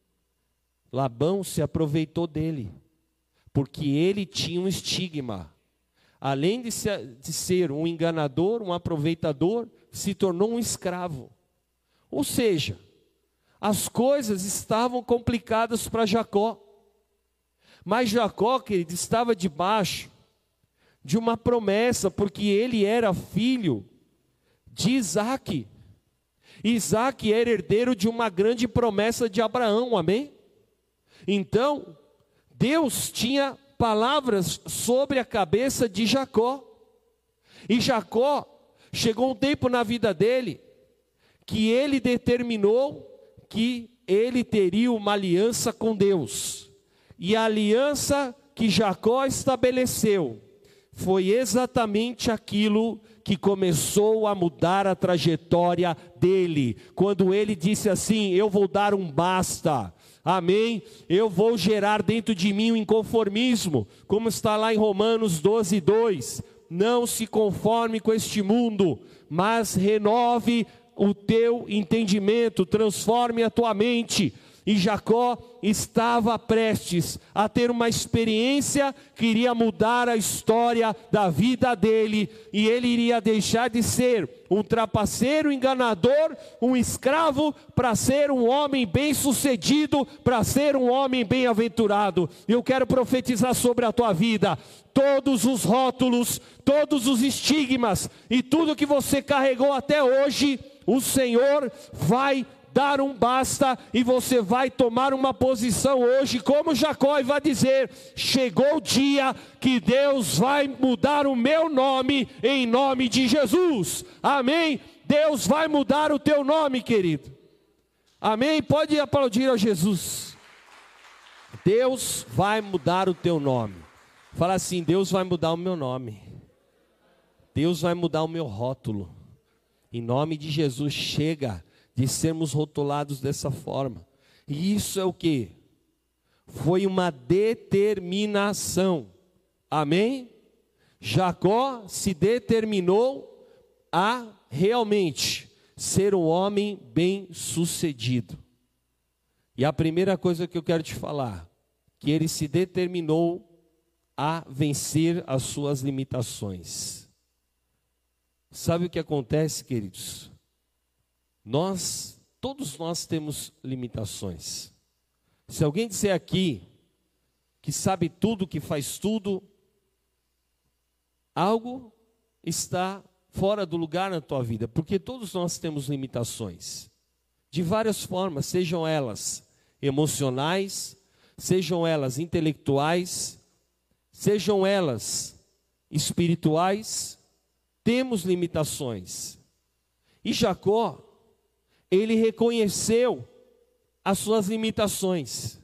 Labão se aproveitou dele, porque ele tinha um estigma. Além de ser, de ser um enganador, um aproveitador, se tornou um escravo. Ou seja, as coisas estavam complicadas para Jacó. Mas Jacó, querido, estava debaixo de uma promessa, porque ele era filho de Isaac. Isaac era herdeiro de uma grande promessa de Abraão, amém? Então, Deus tinha palavras sobre a cabeça de Jacó. E Jacó, chegou um tempo na vida dele, que ele determinou que ele teria uma aliança com Deus. E a aliança que Jacó estabeleceu foi exatamente aquilo que começou a mudar a trajetória dele, quando ele disse assim: Eu vou dar um basta. Amém? Eu vou gerar dentro de mim um inconformismo, como está lá em Romanos 12, 2. Não se conforme com este mundo, mas renove o teu entendimento, transforme a tua mente. E Jacó estava prestes a ter uma experiência que iria mudar a história da vida dele, e ele iria deixar de ser um trapaceiro enganador, um escravo, para ser um homem bem-sucedido, para ser um homem bem-aventurado. Eu quero profetizar sobre a tua vida todos os rótulos, todos os estigmas e tudo que você carregou até hoje o Senhor vai dar um basta e você vai tomar uma posição hoje, como Jacó, e vai dizer: chegou o dia que Deus vai mudar o meu nome em nome de Jesus. Amém? Deus vai mudar o teu nome, querido. Amém? Pode aplaudir a Jesus. Deus vai mudar o teu nome. Fala assim: Deus vai mudar o meu nome. Deus vai mudar o meu rótulo. Em nome de Jesus, chega de sermos rotulados dessa forma. E isso é o que? Foi uma determinação. Amém? Jacó se determinou a realmente ser um homem bem-sucedido. E a primeira coisa que eu quero te falar, que ele se determinou a vencer as suas limitações. Sabe o que acontece, queridos? Nós, todos nós temos limitações. Se alguém disser aqui que sabe tudo, que faz tudo, algo está fora do lugar na tua vida, porque todos nós temos limitações, de várias formas, sejam elas emocionais, sejam elas intelectuais, sejam elas espirituais, temos limitações. E Jacó, ele reconheceu as suas limitações.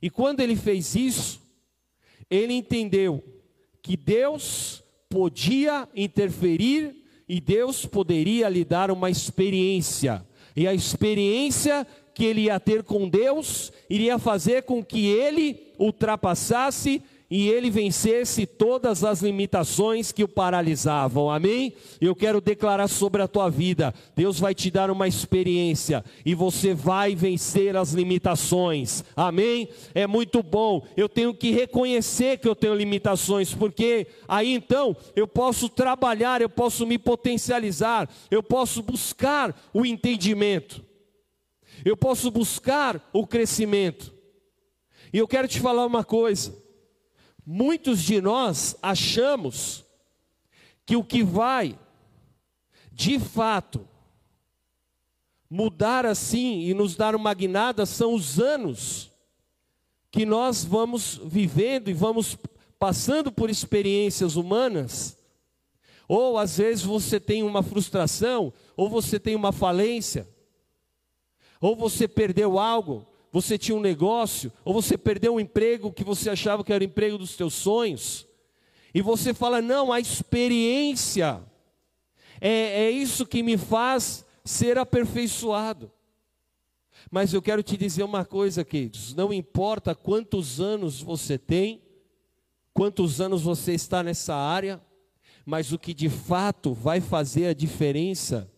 E quando ele fez isso, ele entendeu que Deus podia interferir e Deus poderia lhe dar uma experiência. E a experiência que ele ia ter com Deus iria fazer com que ele ultrapassasse e ele vencesse todas as limitações que o paralisavam. Amém? Eu quero declarar sobre a tua vida: Deus vai te dar uma experiência e você vai vencer as limitações. Amém? É muito bom. Eu tenho que reconhecer que eu tenho limitações, porque aí então eu posso trabalhar, eu posso me potencializar, eu posso buscar o entendimento. Eu posso buscar o crescimento. E eu quero te falar uma coisa. Muitos de nós achamos que o que vai, de fato, mudar assim e nos dar uma guinada são os anos que nós vamos vivendo e vamos passando por experiências humanas, ou às vezes você tem uma frustração, ou você tem uma falência, ou você perdeu algo, você tinha um negócio, ou você perdeu um emprego que você achava que era o emprego dos teus sonhos, e você fala: não, a experiência é, é isso que me faz ser aperfeiçoado. Mas eu quero te dizer uma coisa, queridos: não importa quantos anos você tem, quantos anos você está nessa área, mas o que de fato vai fazer a diferença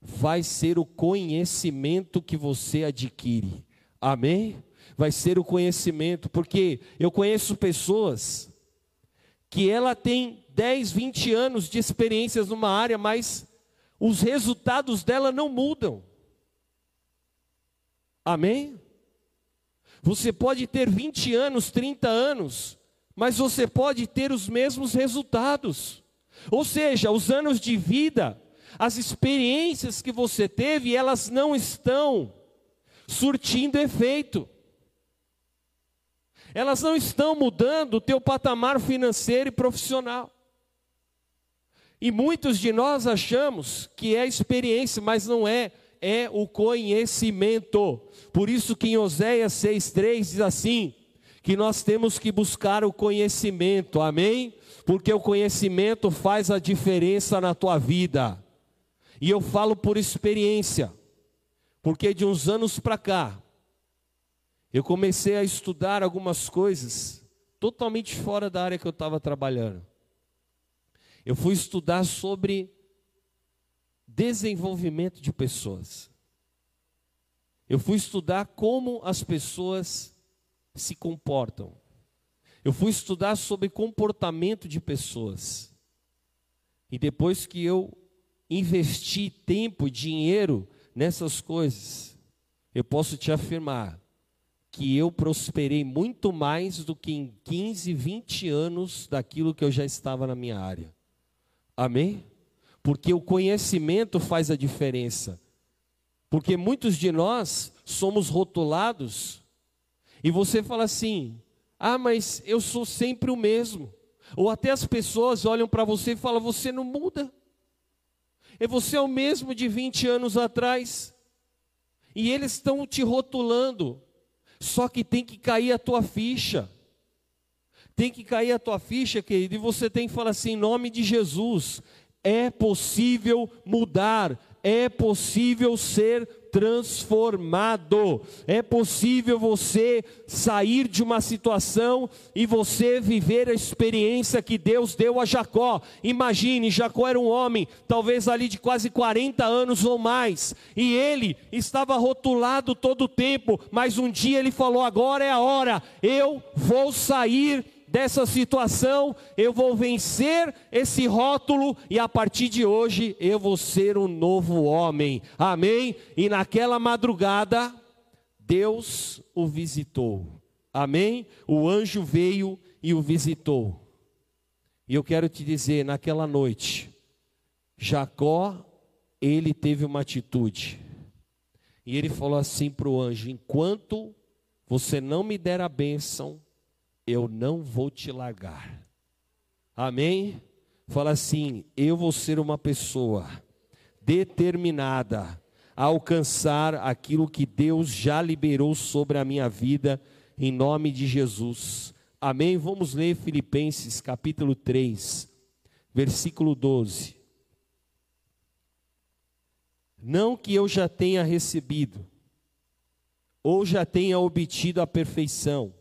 vai ser o conhecimento que você adquire. Amém? Vai ser o conhecimento, porque eu conheço pessoas que ela tem 10, 20 anos de experiências numa área, mas os resultados dela não mudam. Amém? Você pode ter 20 anos, 30 anos, mas você pode ter os mesmos resultados. Ou seja, os anos de vida, as experiências que você teve, elas não estão surtindo efeito. Elas não estão mudando o teu patamar financeiro e profissional. E muitos de nós achamos que é experiência, mas não é, é o conhecimento. Por isso que em Oséias 6:3 diz assim: que nós temos que buscar o conhecimento. Amém? Porque o conhecimento faz a diferença na tua vida. E eu falo por experiência. Porque de uns anos para cá, eu comecei a estudar algumas coisas totalmente fora da área que eu estava trabalhando. Eu fui estudar sobre desenvolvimento de pessoas. Eu fui estudar como as pessoas se comportam. Eu fui estudar sobre comportamento de pessoas. E depois que eu investi tempo, dinheiro nessas coisas, eu posso te afirmar que eu prosperei muito mais do que em 15, 20 anos daquilo que eu já estava na minha área. Amém? Porque o conhecimento faz a diferença. Porque muitos de nós somos rotulados e você fala assim: "Ah, mas eu sou sempre o mesmo". Ou até as pessoas olham para você e falam: "Você não muda". E você é o mesmo de 20 anos atrás. E eles estão te rotulando. Só que tem que cair a tua ficha. Tem que cair a tua ficha, querido, e você tem que falar assim: em nome de Jesus, é possível mudar, é possível ser transformado. É possível você sair de uma situação e você viver a experiência que Deus deu a Jacó. Imagine, Jacó era um homem, talvez ali de quase 40 anos ou mais, e ele estava rotulado todo o tempo, mas um dia ele falou: agora é a hora, eu vou sair dessa situação, eu vou vencer esse rótulo e a partir de hoje eu vou ser um novo homem. Amém? E naquela madrugada, Deus o visitou. Amém? O anjo veio e o visitou. E eu quero te dizer, naquela noite, Jacó, ele teve uma atitude. E ele falou assim para o anjo: enquanto você não me der a bênção, eu não vou te largar. Amém? Fala assim: eu vou ser uma pessoa determinada a alcançar aquilo que Deus já liberou sobre a minha vida, em nome de Jesus. Amém? Vamos ler Filipenses capítulo 3, versículo 12. Não que eu já tenha recebido, ou já tenha obtido a perfeição,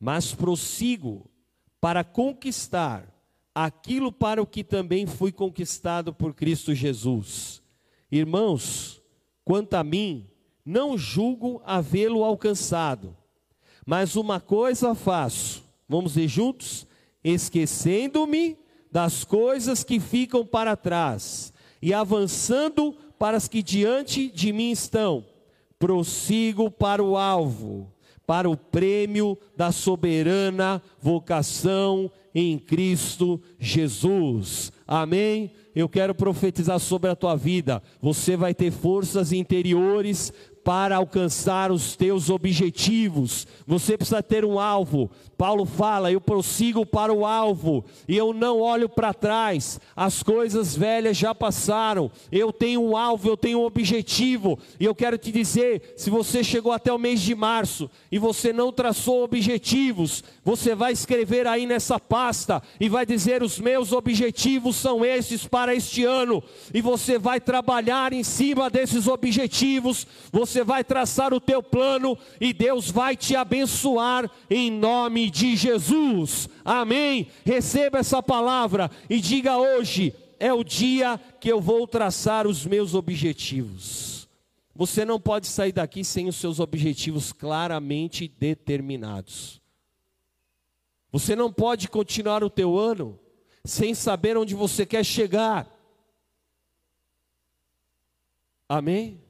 mas prossigo para conquistar aquilo para o que também fui conquistado por Cristo Jesus. Irmãos, quanto a mim, não julgo havê-lo alcançado, mas uma coisa faço, vamos ver juntos? Esquecendo-me das coisas que ficam para trás e avançando para as que diante de mim estão, prossigo para o alvo para o prêmio da soberana vocação em Cristo Jesus. Amém? Eu quero profetizar sobre a tua vida. Você vai ter forças interiores para alcançar os teus objetivos. Você precisa ter um alvo. Paulo fala: Eu prossigo para o alvo e eu não olho para trás. As coisas velhas já passaram. Eu tenho um alvo, eu tenho um objetivo. E eu quero te dizer: se você chegou até o mês de março e você não traçou objetivos, você vai escrever aí nessa pasta e vai dizer: Os meus objetivos são estes para este ano. E você vai trabalhar em cima desses objetivos. Você vai traçar o teu plano e Deus vai te abençoar em nome de Jesus. Amém. Receba essa palavra e diga hoje: é o dia que eu vou traçar os meus objetivos. Você não pode sair daqui sem os seus objetivos claramente determinados. Você não pode continuar o teu ano sem saber onde você quer chegar. Amém?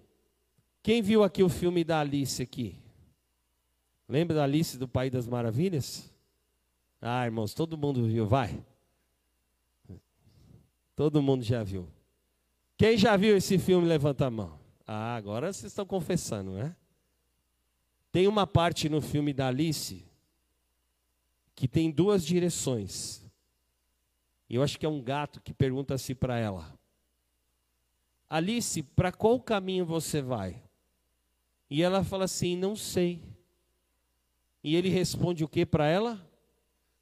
Quem viu aqui o filme da Alice aqui? Lembra da Alice do País das Maravilhas? Ah, irmãos, todo mundo viu, vai. Todo mundo já viu. Quem já viu esse filme, levanta a mão. Ah, agora vocês estão confessando, né? Tem uma parte no filme da Alice que tem duas direções. Eu acho que é um gato que pergunta assim para ela: Alice, para qual caminho você vai? E ela fala assim: Não sei. E ele responde o que para ela?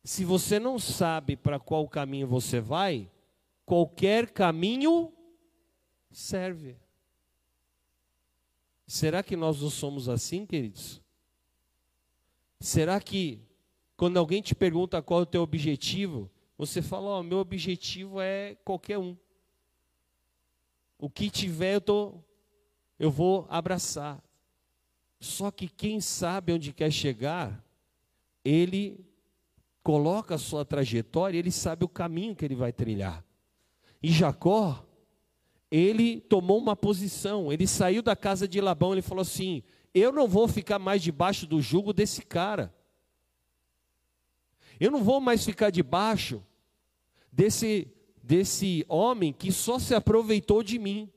Se você não sabe para qual caminho você vai, qualquer caminho serve. Será que nós não somos assim, queridos? Será que quando alguém te pergunta qual é o teu objetivo, você fala: Ó, oh, meu objetivo é qualquer um. O que tiver eu tô, eu vou abraçar. Só que quem sabe onde quer chegar, ele coloca a sua trajetória, ele sabe o caminho que ele vai trilhar. E Jacó, ele tomou uma posição, ele saiu da casa de Labão, ele falou assim: Eu não vou ficar mais debaixo do jugo desse cara. Eu não vou mais ficar debaixo desse, desse homem que só se aproveitou de mim.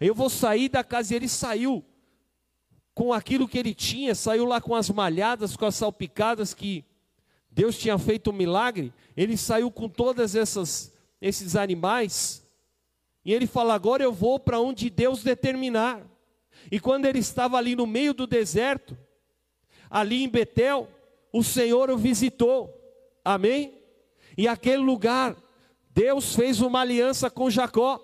Eu vou sair da casa, e ele saiu com aquilo que ele tinha, saiu lá com as malhadas, com as salpicadas que Deus tinha feito um milagre, ele saiu com todas essas esses animais. E ele fala: "Agora eu vou para onde Deus determinar". E quando ele estava ali no meio do deserto, ali em Betel, o Senhor o visitou. Amém? E aquele lugar, Deus fez uma aliança com Jacó.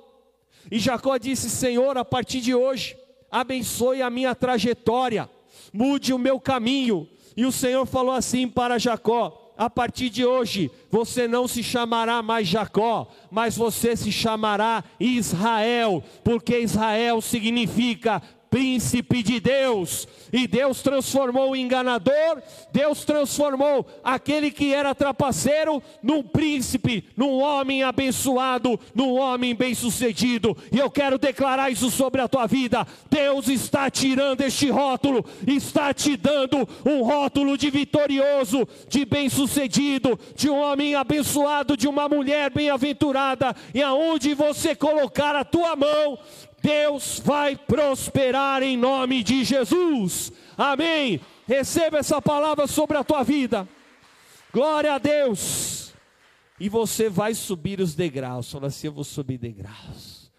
E Jacó disse: Senhor, a partir de hoje, abençoe a minha trajetória, mude o meu caminho. E o Senhor falou assim para Jacó: a partir de hoje, você não se chamará mais Jacó, mas você se chamará Israel, porque Israel significa príncipe de Deus, e Deus transformou o enganador, Deus transformou aquele que era trapaceiro num príncipe, num homem abençoado, num homem bem-sucedido. E eu quero declarar isso sobre a tua vida. Deus está tirando este rótulo, está te dando um rótulo de vitorioso, de bem-sucedido, de um homem abençoado, de uma mulher bem-aventurada, e aonde você colocar a tua mão, Deus vai prosperar em nome de Jesus. Amém. Receba essa palavra sobre a tua vida. Glória a Deus. E você vai subir os degraus. Fala assim: eu vou subir degraus.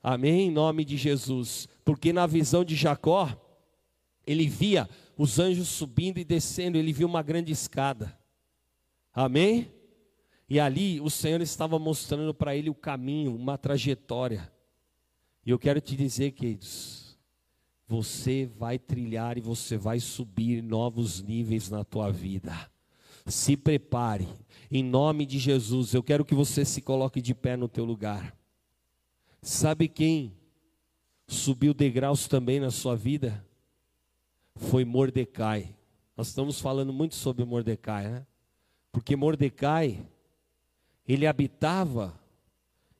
Amém. Em nome de Jesus. Porque na visão de Jacó, ele via os anjos subindo e descendo, ele viu uma grande escada. Amém? E ali o Senhor estava mostrando para ele o caminho, uma trajetória. E eu quero te dizer, queridos, você vai trilhar e você vai subir novos níveis na tua vida. Se prepare. Em nome de Jesus, eu quero que você se coloque de pé no teu lugar. Sabe quem subiu degraus também na sua vida? Foi Mordecai. Nós estamos falando muito sobre Mordecai, né? Porque Mordecai, ele habitava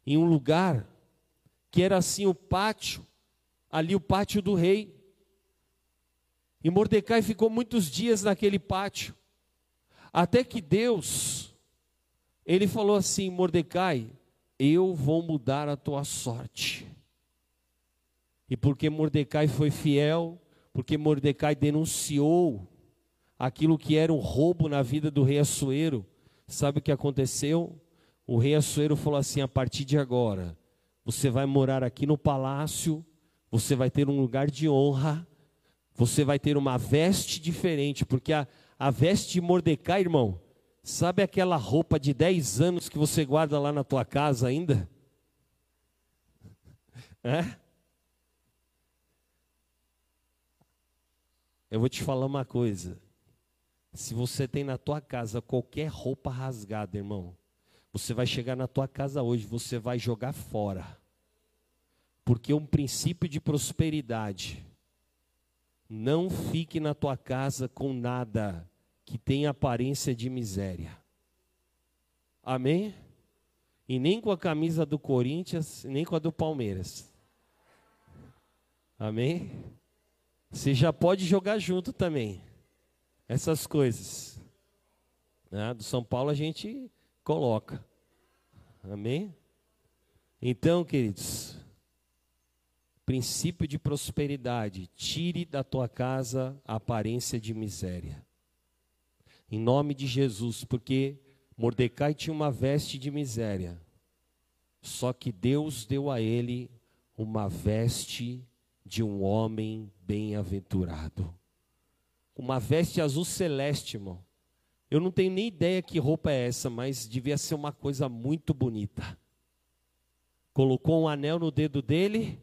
em um lugar que era assim o pátio, ali o pátio do rei. E Mordecai ficou muitos dias naquele pátio, até que Deus, ele falou assim: Mordecai, eu vou mudar a tua sorte. E porque Mordecai foi fiel, porque Mordecai denunciou aquilo que era um roubo na vida do rei Assuero, sabe o que aconteceu? O rei Assuero falou assim: a partir de agora, você vai morar aqui no palácio, você vai ter um lugar de honra, você vai ter uma veste diferente, porque a, a veste de Mordecai, irmão, sabe aquela roupa de 10 anos que você guarda lá na tua casa ainda? [LAUGHS] É? Eu vou te falar uma coisa. Se você tem na tua casa qualquer roupa rasgada, irmão, você vai chegar na tua casa hoje, você vai jogar fora. Porque um princípio de prosperidade não fique na tua casa com nada que tenha aparência de miséria. Amém? E nem com a camisa do Corinthians, nem com a do Palmeiras. Amém? Você já pode jogar junto também. Essas coisas. Né? Do São Paulo a gente coloca. Amém? Então, queridos, princípio de prosperidade, tire da tua casa a aparência de miséria. Em nome de Jesus, porque Mordecai tinha uma veste de miséria, só que Deus deu a ele uma veste de um homem bem-aventurado. Uma veste azul celeste, irmão. Eu não tenho nem ideia que roupa é essa, mas devia ser uma coisa muito bonita. Colocou um anel no dedo dele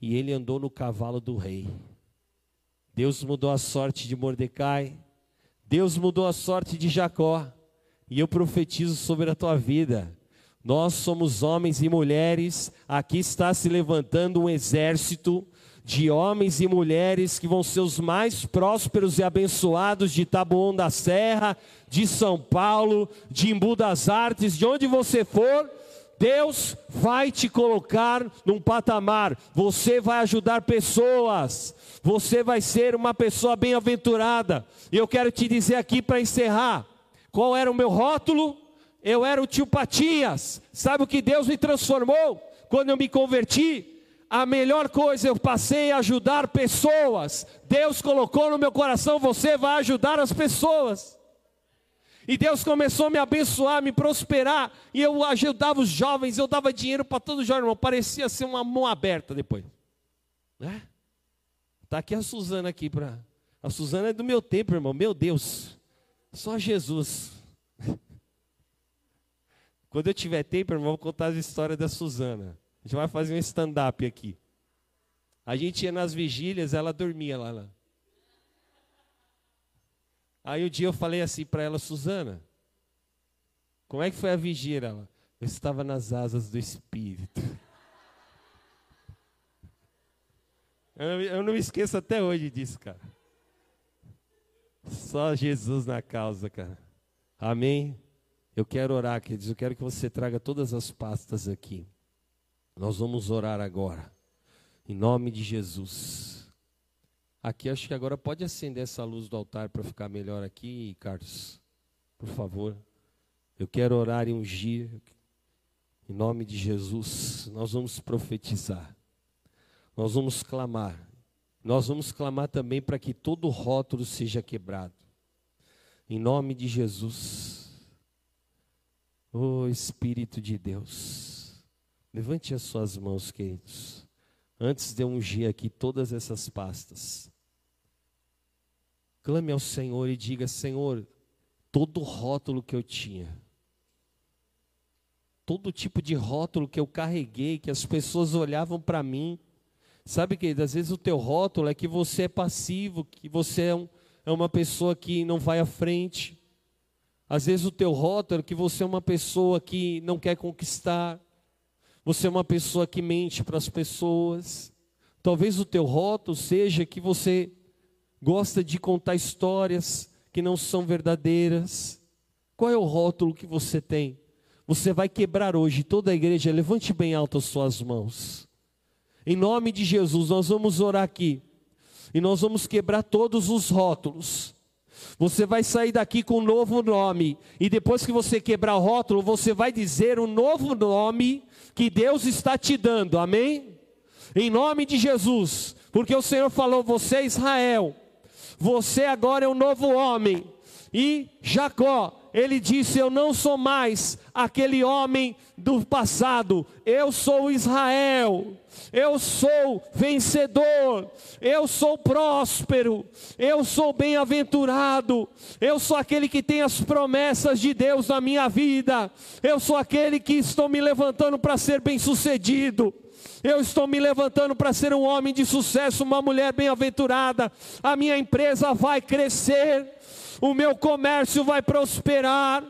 e ele andou no cavalo do rei. Deus mudou a sorte de Mordecai, Deus mudou a sorte de Jacó, e eu profetizo sobre a tua vida. Nós somos homens e mulheres, aqui está se levantando um exército de homens e mulheres que vão ser os mais prósperos e abençoados de Taboão da Serra, de São Paulo, de Embu das Artes, de onde você for, Deus vai te colocar num patamar, você vai ajudar pessoas, você vai ser uma pessoa bem-aventurada. E eu quero te dizer aqui para encerrar: qual era o meu rótulo? Eu era o tio Patias. Sabe o que Deus me transformou quando eu me converti? A melhor coisa eu passei a ajudar pessoas. Deus colocou no meu coração: você vai ajudar as pessoas. E Deus começou a me abençoar, me prosperar. E eu ajudava os jovens, eu dava dinheiro para todos os jovens, irmão. Parecia ser uma mão aberta depois. Né? Tá aqui a Suzana aqui para. A Suzana é do meu tempo, irmão. Meu Deus. Só Jesus. [LAUGHS] Quando eu tiver tempo, irmão, vou contar as histórias da Suzana. A gente vai fazer um stand-up aqui. A gente ia nas vigílias, ela dormia lá. lá. Aí um dia eu falei assim para ela, Suzana, como é que foi a vigília? Ela, eu estava nas asas do Espírito. [LAUGHS] Eu, eu não me esqueço até hoje disso, cara. Só Jesus na causa, cara. Amém? Eu quero orar, queridos. Eu quero que você traga todas as pastas aqui. Nós vamos orar agora. Em nome de Jesus. Aqui acho que agora pode acender essa luz do altar para ficar melhor aqui, Carlos. Por favor. Eu quero orar e ungir. Em nome de Jesus, nós vamos profetizar. Nós vamos clamar. Nós vamos clamar também para que todo rótulo seja quebrado. Em nome de Jesus. Oh Espírito de Deus. Levante as suas mãos, queridos antes de eu ungir aqui todas essas pastas, clame ao Senhor e diga: Senhor, todo rótulo que eu tinha, todo tipo de rótulo que eu carreguei, que as pessoas olhavam para mim, sabe que às vezes o teu rótulo é que você é passivo, que você é, um, é uma pessoa que não vai à frente. Às vezes o teu rótulo é que você é uma pessoa que não quer conquistar. Você é uma pessoa que mente para as pessoas. Talvez o teu rótulo seja que você gosta de contar histórias que não são verdadeiras. Qual é o rótulo que você tem? Você vai quebrar hoje toda a igreja, levante bem alto as suas mãos. Em nome de Jesus, nós vamos orar aqui. E nós vamos quebrar todos os rótulos. Você vai sair daqui com um novo nome. E depois que você quebrar o rótulo, você vai dizer o um novo nome que Deus está te dando, amém? Em nome de Jesus, porque o Senhor falou: Você é Israel, você agora é um novo homem. E Jacó, ele disse: Eu não sou mais aquele homem do passado, eu sou Israel, eu sou vencedor, eu sou próspero, eu sou bem-aventurado, eu sou aquele que tem as promessas de Deus na minha vida, eu sou aquele que estou me levantando para ser bem-sucedido. Eu estou me levantando para ser um homem de sucesso, uma mulher bem-aventurada. A minha empresa vai crescer, o meu comércio vai prosperar,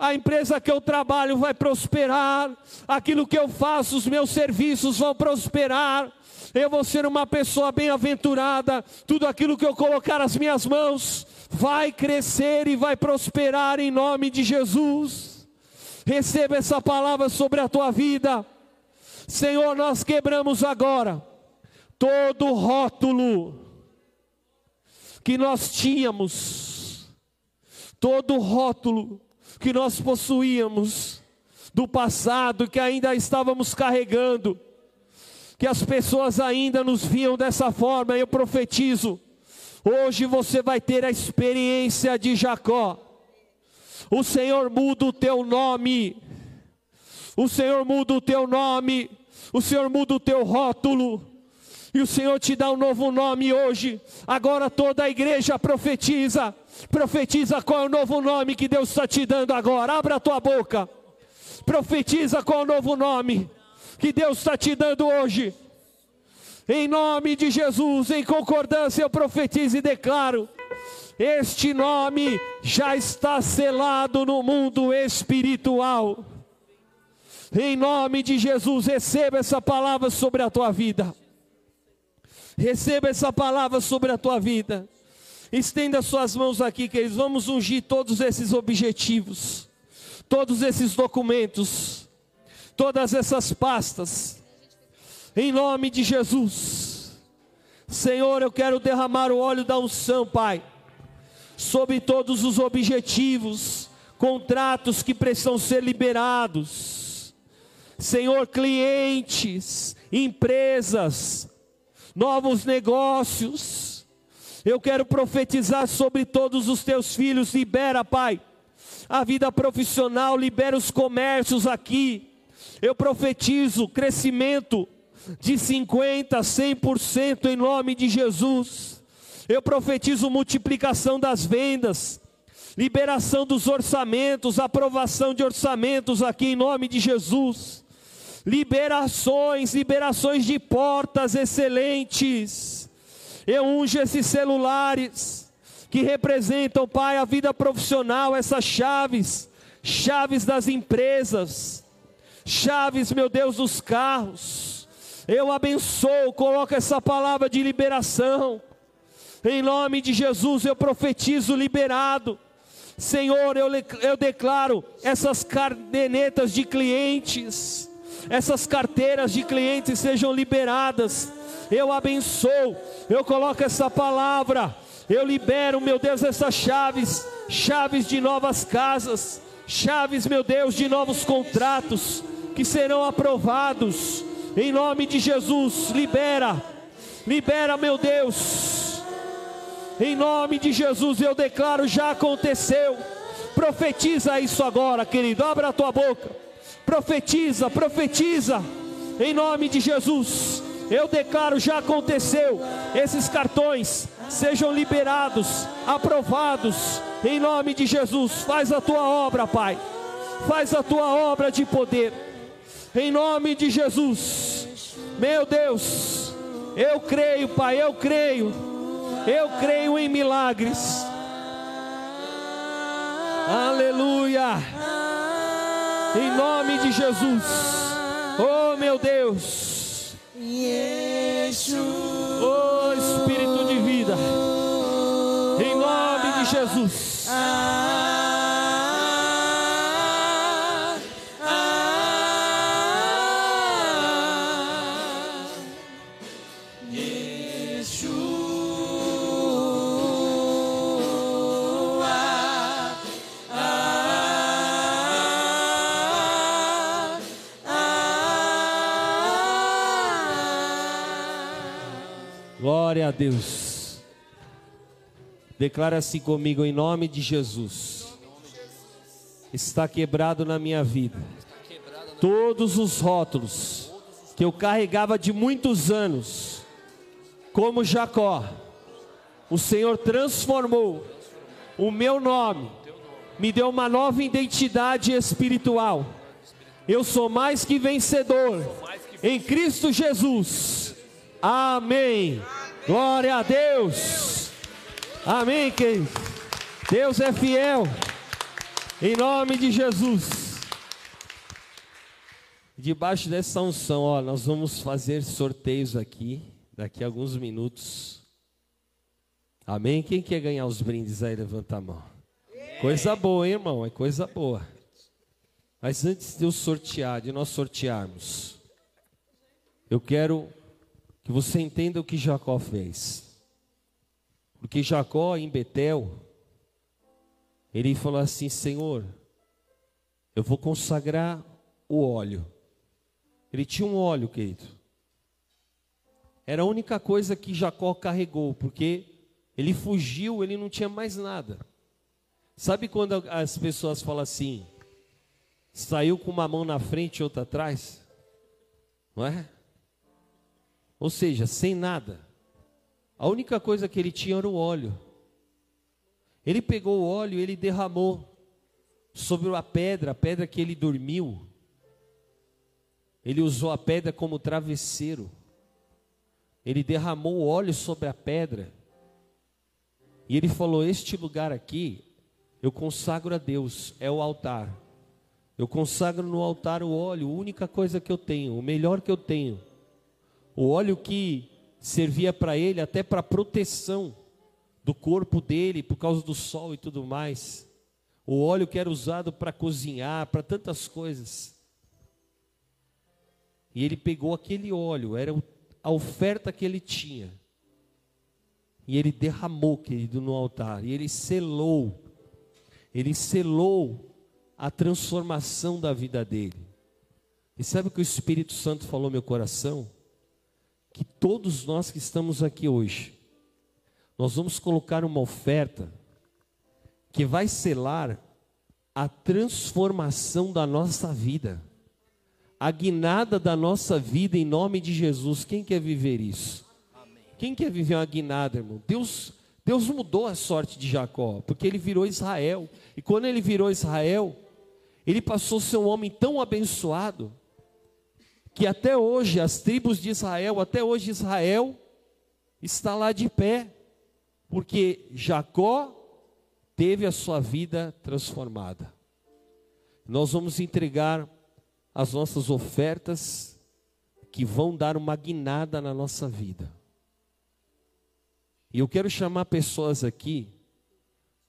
a empresa que eu trabalho vai prosperar, aquilo que eu faço, os meus serviços vão prosperar. Eu vou ser uma pessoa bem-aventurada, tudo aquilo que eu colocar as minhas mãos vai crescer e vai prosperar em nome de Jesus. Receba essa palavra sobre a tua vida. Senhor, nós quebramos agora todo rótulo que nós tínhamos, todo rótulo que nós possuíamos do passado que ainda estávamos carregando, que as pessoas ainda nos viam dessa forma, eu profetizo. Hoje você vai ter a experiência de Jacó. O Senhor muda o teu nome. O Senhor muda o teu nome. O Senhor muda o teu rótulo. E o Senhor te dá um novo nome hoje. Agora toda a igreja profetiza. Profetiza qual é o novo nome que Deus está te dando agora. Abra a tua boca. Profetiza qual é o novo nome que Deus está te dando hoje. Em nome de Jesus, em concordância, eu profetizo e declaro: este nome já está selado no mundo espiritual. Em nome de Jesus, receba essa palavra sobre a tua vida. Receba essa palavra sobre a tua vida. Estenda suas mãos aqui, que eles vamos ungir todos esses objetivos, todos esses documentos, todas essas pastas. Em nome de Jesus. Senhor, eu quero derramar o óleo da unção, Pai, sobre todos os objetivos, contratos que precisam ser liberados Senhor, clientes, empresas, novos negócios. Eu quero profetizar sobre todos os teus filhos. Libera, Pai, a vida profissional, libera os comércios aqui. Eu profetizo crescimento de 50% a 100% em nome de Jesus. Eu profetizo multiplicação das vendas, liberação dos orçamentos, aprovação de orçamentos aqui em nome de Jesus liberações, liberações de portas excelentes. Eu unjo esses celulares que representam, Pai, a vida profissional, essas chaves, chaves das empresas, chaves, meu Deus, dos carros. Eu abençoo, coloco essa palavra de liberação. Em nome de Jesus eu profetizo liberado. Senhor, eu, eu declaro essas cadernetas de clientes essas carteiras de clientes sejam liberadas. Eu abençoo, eu coloco essa palavra, eu libero, meu Deus, essas chaves, chaves de novas casas, chaves, meu Deus, de novos contratos que serão aprovados. Em nome de Jesus, libera, libera, meu Deus. Em nome de Jesus, eu declaro: já aconteceu. Profetiza isso agora, querido. Abra a tua boca. Profetiza, profetiza, em nome de Jesus. Eu declaro, já aconteceu. Esses cartões sejam liberados, aprovados, em nome de Jesus. Faz a tua obra, Pai. Faz a tua obra de poder, em nome de Jesus. Meu Deus, eu creio, Pai, eu creio. Eu creio em milagres. Aleluia. Em nome de Jesus. Oh, meu Deus. Oh, Espírito de vida. Em nome de Jesus. Glória a Deus. Declara assim comigo em nome de Jesus. Está quebrado na minha vida. Todos os rótulos que eu carregava de muitos anos, como Jacó, o Senhor transformou o meu nome, me deu uma nova identidade espiritual. Eu sou mais que vencedor em Cristo Jesus. Amém. Glória a Deus. Amém, querido. Deus é fiel. Em nome de Jesus. Debaixo dessa unção, ó, nós vamos fazer sorteios aqui, daqui a alguns minutos. Amém? Quem quer ganhar os brindes aí, levanta a mão. Coisa boa, hein, irmão? É coisa boa. Mas antes de eu sortear, de nós sortearmos, eu quero que você entenda o que Jacó fez. Porque Jacó em Betel, ele falou assim: Senhor, eu vou consagrar o óleo. Ele tinha um óleo, querido. Era a única coisa que Jacó carregou, porque ele fugiu, ele não tinha mais nada. Sabe quando as pessoas falam assim: saiu com uma mão na frente e outra atrás? Não é? Ou seja, sem nada. A única coisa que ele tinha era o óleo. Ele pegou o óleo e ele derramou sobre a pedra, a pedra que ele dormiu. Ele usou a pedra como travesseiro. Ele derramou o óleo sobre a pedra. E ele falou: Este lugar aqui, eu consagro a Deus, é o altar. Eu consagro no altar o óleo, a única coisa que eu tenho, o melhor que eu tenho. O óleo que servia para ele até para proteção do corpo dele por causa do sol e tudo mais. O óleo que era usado para cozinhar, para tantas coisas. E ele pegou aquele óleo, era a oferta que ele tinha. E ele derramou, querido, no altar. E ele selou. Ele selou a transformação da vida dele. E sabe o que o Espírito Santo falou no meu coração? Que todos nós que estamos aqui hoje, nós vamos colocar uma oferta que vai selar a transformação da nossa vida a guinada da nossa vida em nome de Jesus. Quem quer viver isso? Quem quer viver uma guinada, irmão? Deus, Deus mudou a sorte de Jacó, porque ele virou Israel. E quando ele virou Israel, ele passou a ser um homem tão abençoado que até hoje as tribos de Israel, até hoje Israel está lá de pé, porque Jacó teve a sua vida transformada. Nós vamos entregar as nossas ofertas que vão dar uma guinada na nossa vida. E eu quero chamar pessoas aqui,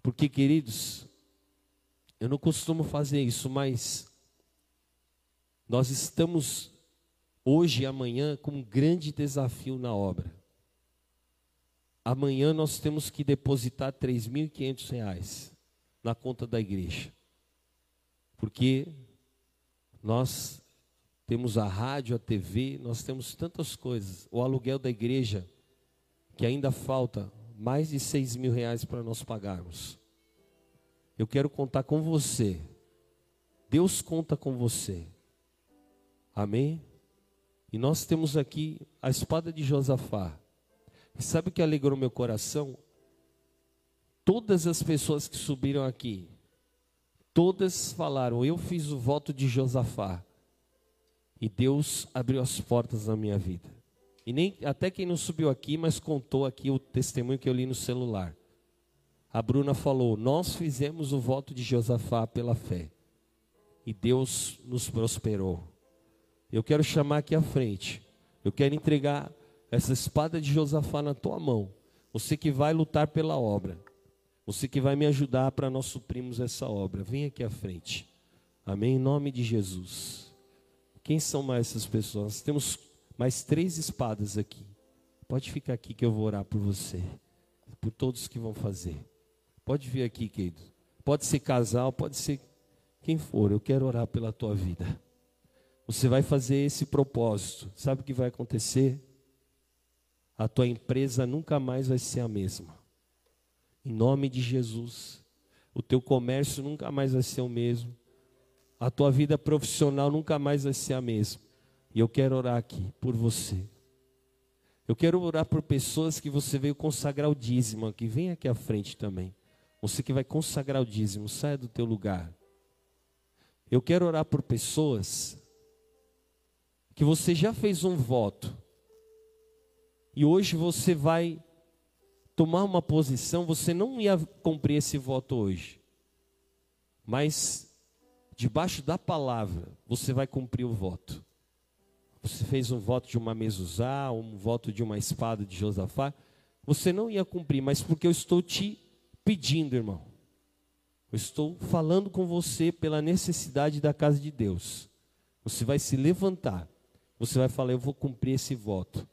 porque, queridos, eu não costumo fazer isso, mas nós estamos hoje e amanhã com um grande desafio na obra. Amanhã nós temos que depositar R$ 3.500 na conta da igreja. Porque nós temos a rádio, a TV, nós temos tantas coisas. O aluguel da igreja, que ainda falta mais de seis mil reais para nós pagarmos. Eu quero contar com você. Deus conta com você. Amém? E nós temos aqui a espada de Josafá. E sabe o que alegrou meu coração? Todas as pessoas que subiram aqui, Todas falaram: Eu fiz o voto de Josafá. E Deus abriu as portas na minha vida. E nem até quem não subiu aqui, mas contou aqui o testemunho que eu li no celular. A Bruna falou: Nós fizemos o voto de Josafá pela fé. E Deus nos prosperou. Eu quero chamar aqui à frente. Eu quero entregar essa espada de Josafá na tua mão. Você que vai lutar pela obra. Você que vai me ajudar para nós suprirmos essa obra. Vem aqui à frente. Amém? Em nome de Jesus. Quem são mais essas pessoas? Temos mais três espadas aqui. Pode ficar aqui que eu vou orar por você. Por todos que vão fazer. Pode vir aqui, querido. Pode ser casal, pode ser quem for. Eu quero orar pela tua vida. Você vai fazer esse propósito. Sabe o que vai acontecer? a tua empresa nunca mais vai ser a mesma. Em nome de Jesus. O teu comércio nunca mais vai ser o mesmo. A tua vida profissional nunca mais vai ser a mesma. E eu quero orar aqui por você. Eu quero orar por pessoas que você veio consagrar o dízimo aqui. Vem aqui à frente também. Você que vai consagrar o dízimo, saia do teu lugar. Eu quero orar por pessoas que você já fez um voto. E hoje você vai tomar uma posição, você não ia cumprir esse voto hoje. Mas debaixo da palavra, você vai cumprir o voto. Você fez um voto de uma mezuzá, um voto de uma espada de Josafá, você não ia cumprir, mas porque eu estou te pedindo, irmão. Eu estou falando com você pela necessidade da casa de Deus. Você vai se levantar. Você vai falar, eu vou cumprir esse voto.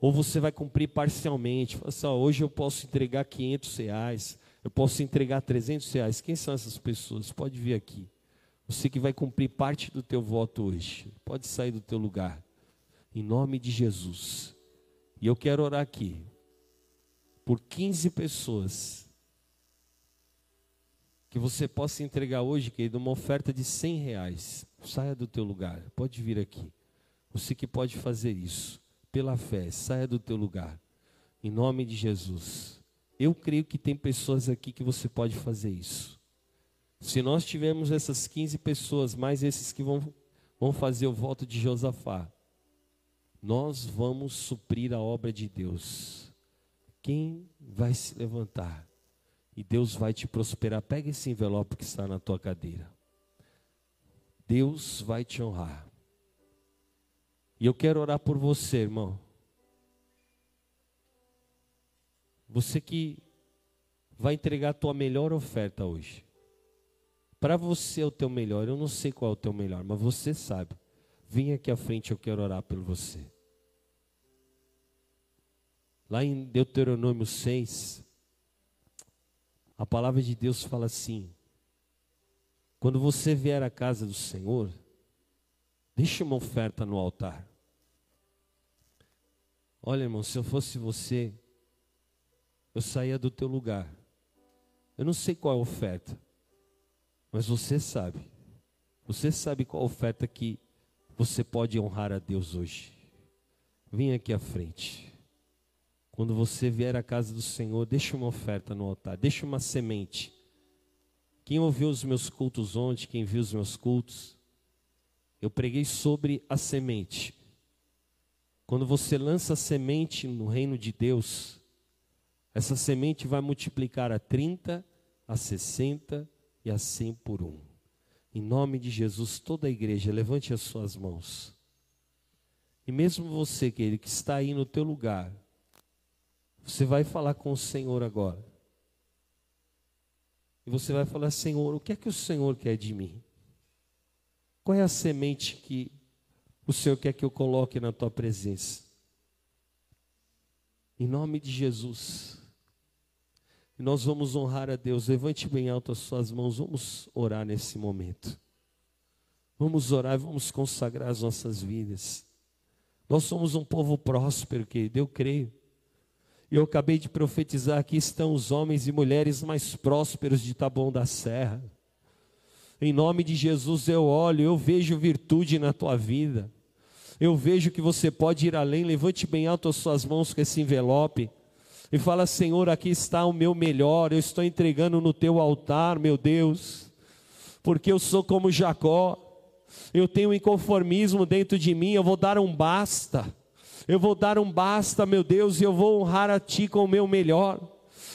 Ou você vai cumprir parcialmente. Fala assim, ó, hoje eu posso entregar 500 reais. Eu posso entregar 300 reais. Quem são essas pessoas? Pode vir aqui. Você que vai cumprir parte do teu voto hoje. Pode sair do teu lugar. Em nome de Jesus. E eu quero orar aqui. Por 15 pessoas que você possa entregar hoje, querido, uma oferta de 100 reais. Saia do teu lugar, pode vir aqui. Você que pode fazer isso, pela fé, saia do teu lugar. Em nome de Jesus. Eu creio que tem pessoas aqui que você pode fazer isso. Se nós tivermos essas 15 pessoas, mais esses que vão, vão fazer o voto de Josafá, nós vamos suprir a obra de Deus. Quem vai se levantar? e Deus vai te prosperar. Pega esse envelope que está na tua cadeira. Deus vai te honrar. E eu quero orar por você, irmão. Você que vai entregar a tua melhor oferta hoje. Para você é o teu melhor. Eu não sei qual é o teu melhor, mas você sabe. Vem aqui à frente, eu quero orar por você. Lá em Deuteronômio 6, a palavra de Deus fala assim: quando você vier à casa do Senhor, deixe uma oferta no altar. Olha, irmão, se eu fosse você, eu saía do teu lugar. Eu não sei qual é a oferta, mas você sabe. Você sabe qual a oferta que você pode honrar a Deus hoje. Vem aqui à frente. Quando você vier à casa do Senhor, deixe uma oferta no altar, deixe uma semente. Quem ouviu os meus cultos ontem, quem viu os meus cultos, eu preguei sobre a semente. Quando você lança semente no reino de Deus, essa semente vai multiplicar a 30, a 60 e a 100 por um. Em nome de Jesus, toda a igreja, levante as suas mãos. E mesmo você, querido, que está aí no teu lugar, você vai falar com o Senhor agora. E você vai falar: Senhor, o que é que o Senhor quer de mim? Qual é a semente que o Senhor quer que eu coloque na tua presença? Em nome de Jesus. E nós vamos honrar a Deus. Levante bem alto as suas mãos. Vamos orar nesse momento. Vamos orar, vamos consagrar as nossas vidas. Nós somos um povo próspero, querido, eu creio. E eu acabei de profetizar: aqui estão os homens e mulheres mais prósperos de Taboão da Serra. Em nome de Jesus eu olho, eu vejo virtude na tua vida. Eu vejo que você pode ir além. Levante bem alto as suas mãos com esse envelope e fala: Senhor, aqui está o meu melhor. Eu estou entregando no teu altar, meu Deus, porque eu sou como Jacó. Eu tenho inconformismo dentro de mim. Eu vou dar um basta. Eu vou dar um basta, meu Deus, e eu vou honrar a Ti com o meu melhor.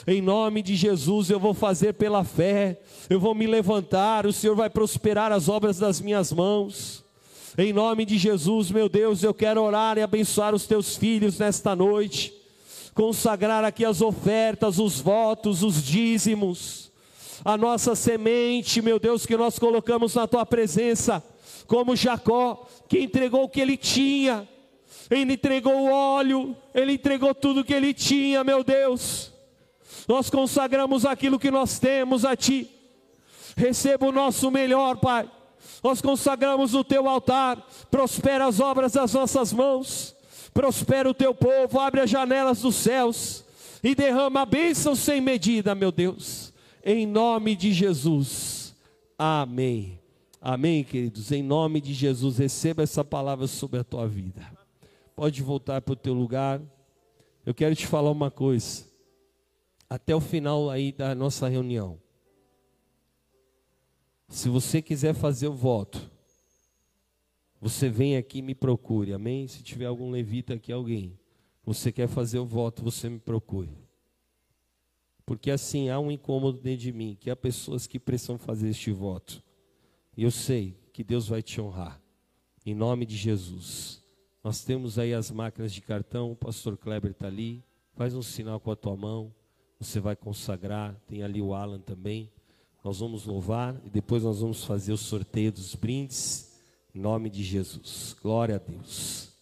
Em nome de Jesus, eu vou fazer pela fé, eu vou me levantar, o Senhor vai prosperar as obras das minhas mãos. Em nome de Jesus, meu Deus, eu quero orar e abençoar os teus filhos nesta noite, consagrar aqui as ofertas, os votos, os dízimos, a nossa semente, meu Deus, que nós colocamos na tua presença, como Jacó, que entregou o que ele tinha, ele entregou o óleo, Ele entregou tudo que Ele tinha, meu Deus. Nós consagramos aquilo que nós temos a Ti. Receba o nosso melhor, Pai. Nós consagramos o Teu altar. Prospera as obras das nossas mãos. Prospera o teu povo, abre as janelas dos céus e derrama a bênção sem medida, meu Deus. Em nome de Jesus. Amém. Amém, queridos. Em nome de Jesus, receba essa palavra sobre a tua vida. Pode voltar para o teu lugar. Eu quero te falar uma coisa. Até o final aí da nossa reunião. Se você quiser fazer o voto, você vem aqui e me procure, amém? Se tiver algum levita aqui, alguém, você quer fazer o voto, você me procure. Porque assim há um incômodo dentro de mim, que há pessoas que precisam fazer este voto. E eu sei que Deus vai te honrar. Em nome de Jesus. Nós temos aí as máquinas de cartão, o pastor Kleber está ali. Faz um sinal com a tua mão. Você vai consagrar. Tem ali o Alan também. Nós vamos louvar e depois nós vamos fazer o sorteio dos brindes. Em nome de Jesus. Glória a Deus.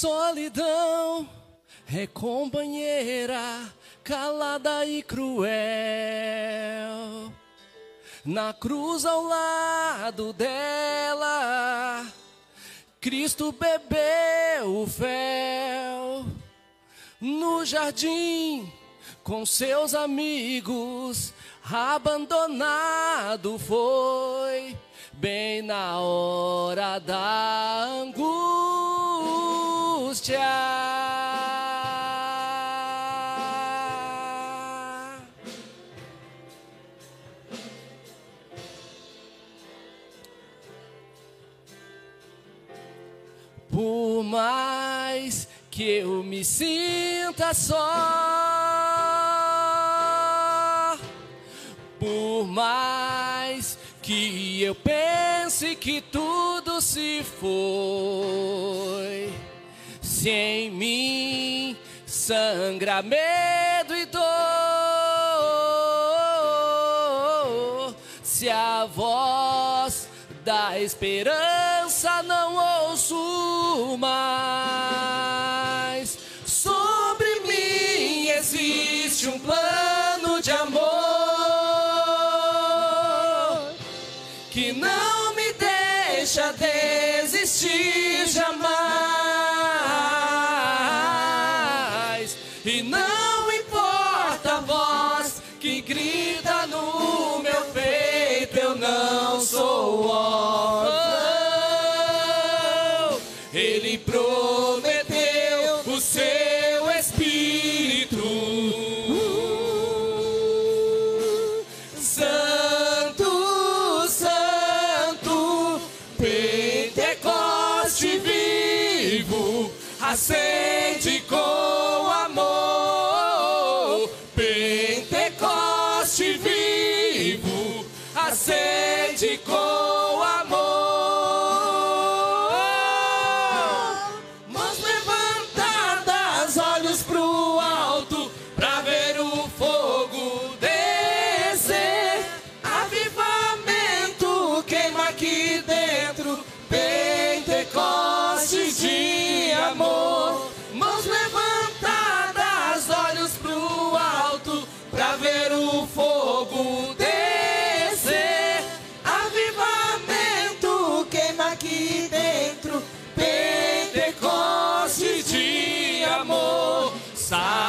Solidão é companheira, calada e cruel. Na cruz ao lado dela, Cristo bebeu o fel. No jardim, com seus amigos, abandonado foi, bem na hora da angústia. Por mais que eu me sinta só, por mais que eu pense que tudo se foi, se em mim sangra medo e dor, se a voz da esperança não ouço mais. Pentecoste de amor. Sabe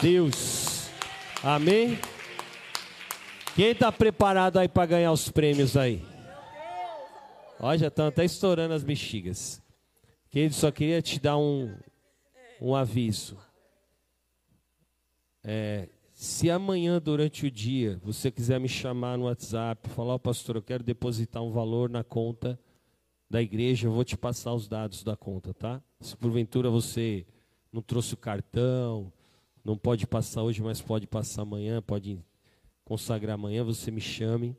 Deus. Amém? Quem está preparado aí para ganhar os prêmios aí? Ó, já estão até estourando as bexigas. Querido, só queria te dar um, um aviso. É, se amanhã, durante o dia, você quiser me chamar no WhatsApp, falar, oh, pastor, eu quero depositar um valor na conta da igreja, eu vou te passar os dados da conta, tá? Se porventura você não trouxe o cartão, não pode passar hoje, mas pode passar amanhã, pode consagrar amanhã, você me chame.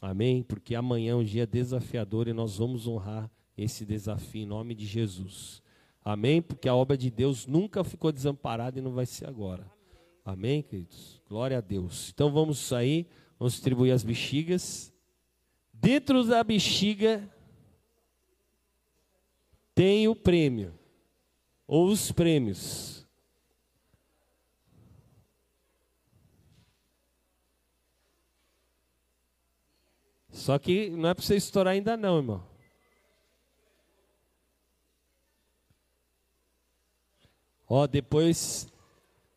Amém? Porque amanhã é um dia desafiador e nós vamos honrar esse desafio em nome de Jesus. Amém? Porque a obra de Deus nunca ficou desamparada e não vai ser agora. Amém, queridos? Glória a Deus. Então vamos sair, vamos distribuir as bexigas. Dentro da bexiga tem o prêmio, ou os prêmios. Só que não é para você estourar ainda não, irmão. Ó, depois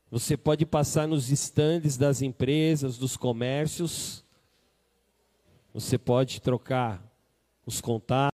você pode passar nos estandes das empresas, dos comércios. Você pode trocar os contatos.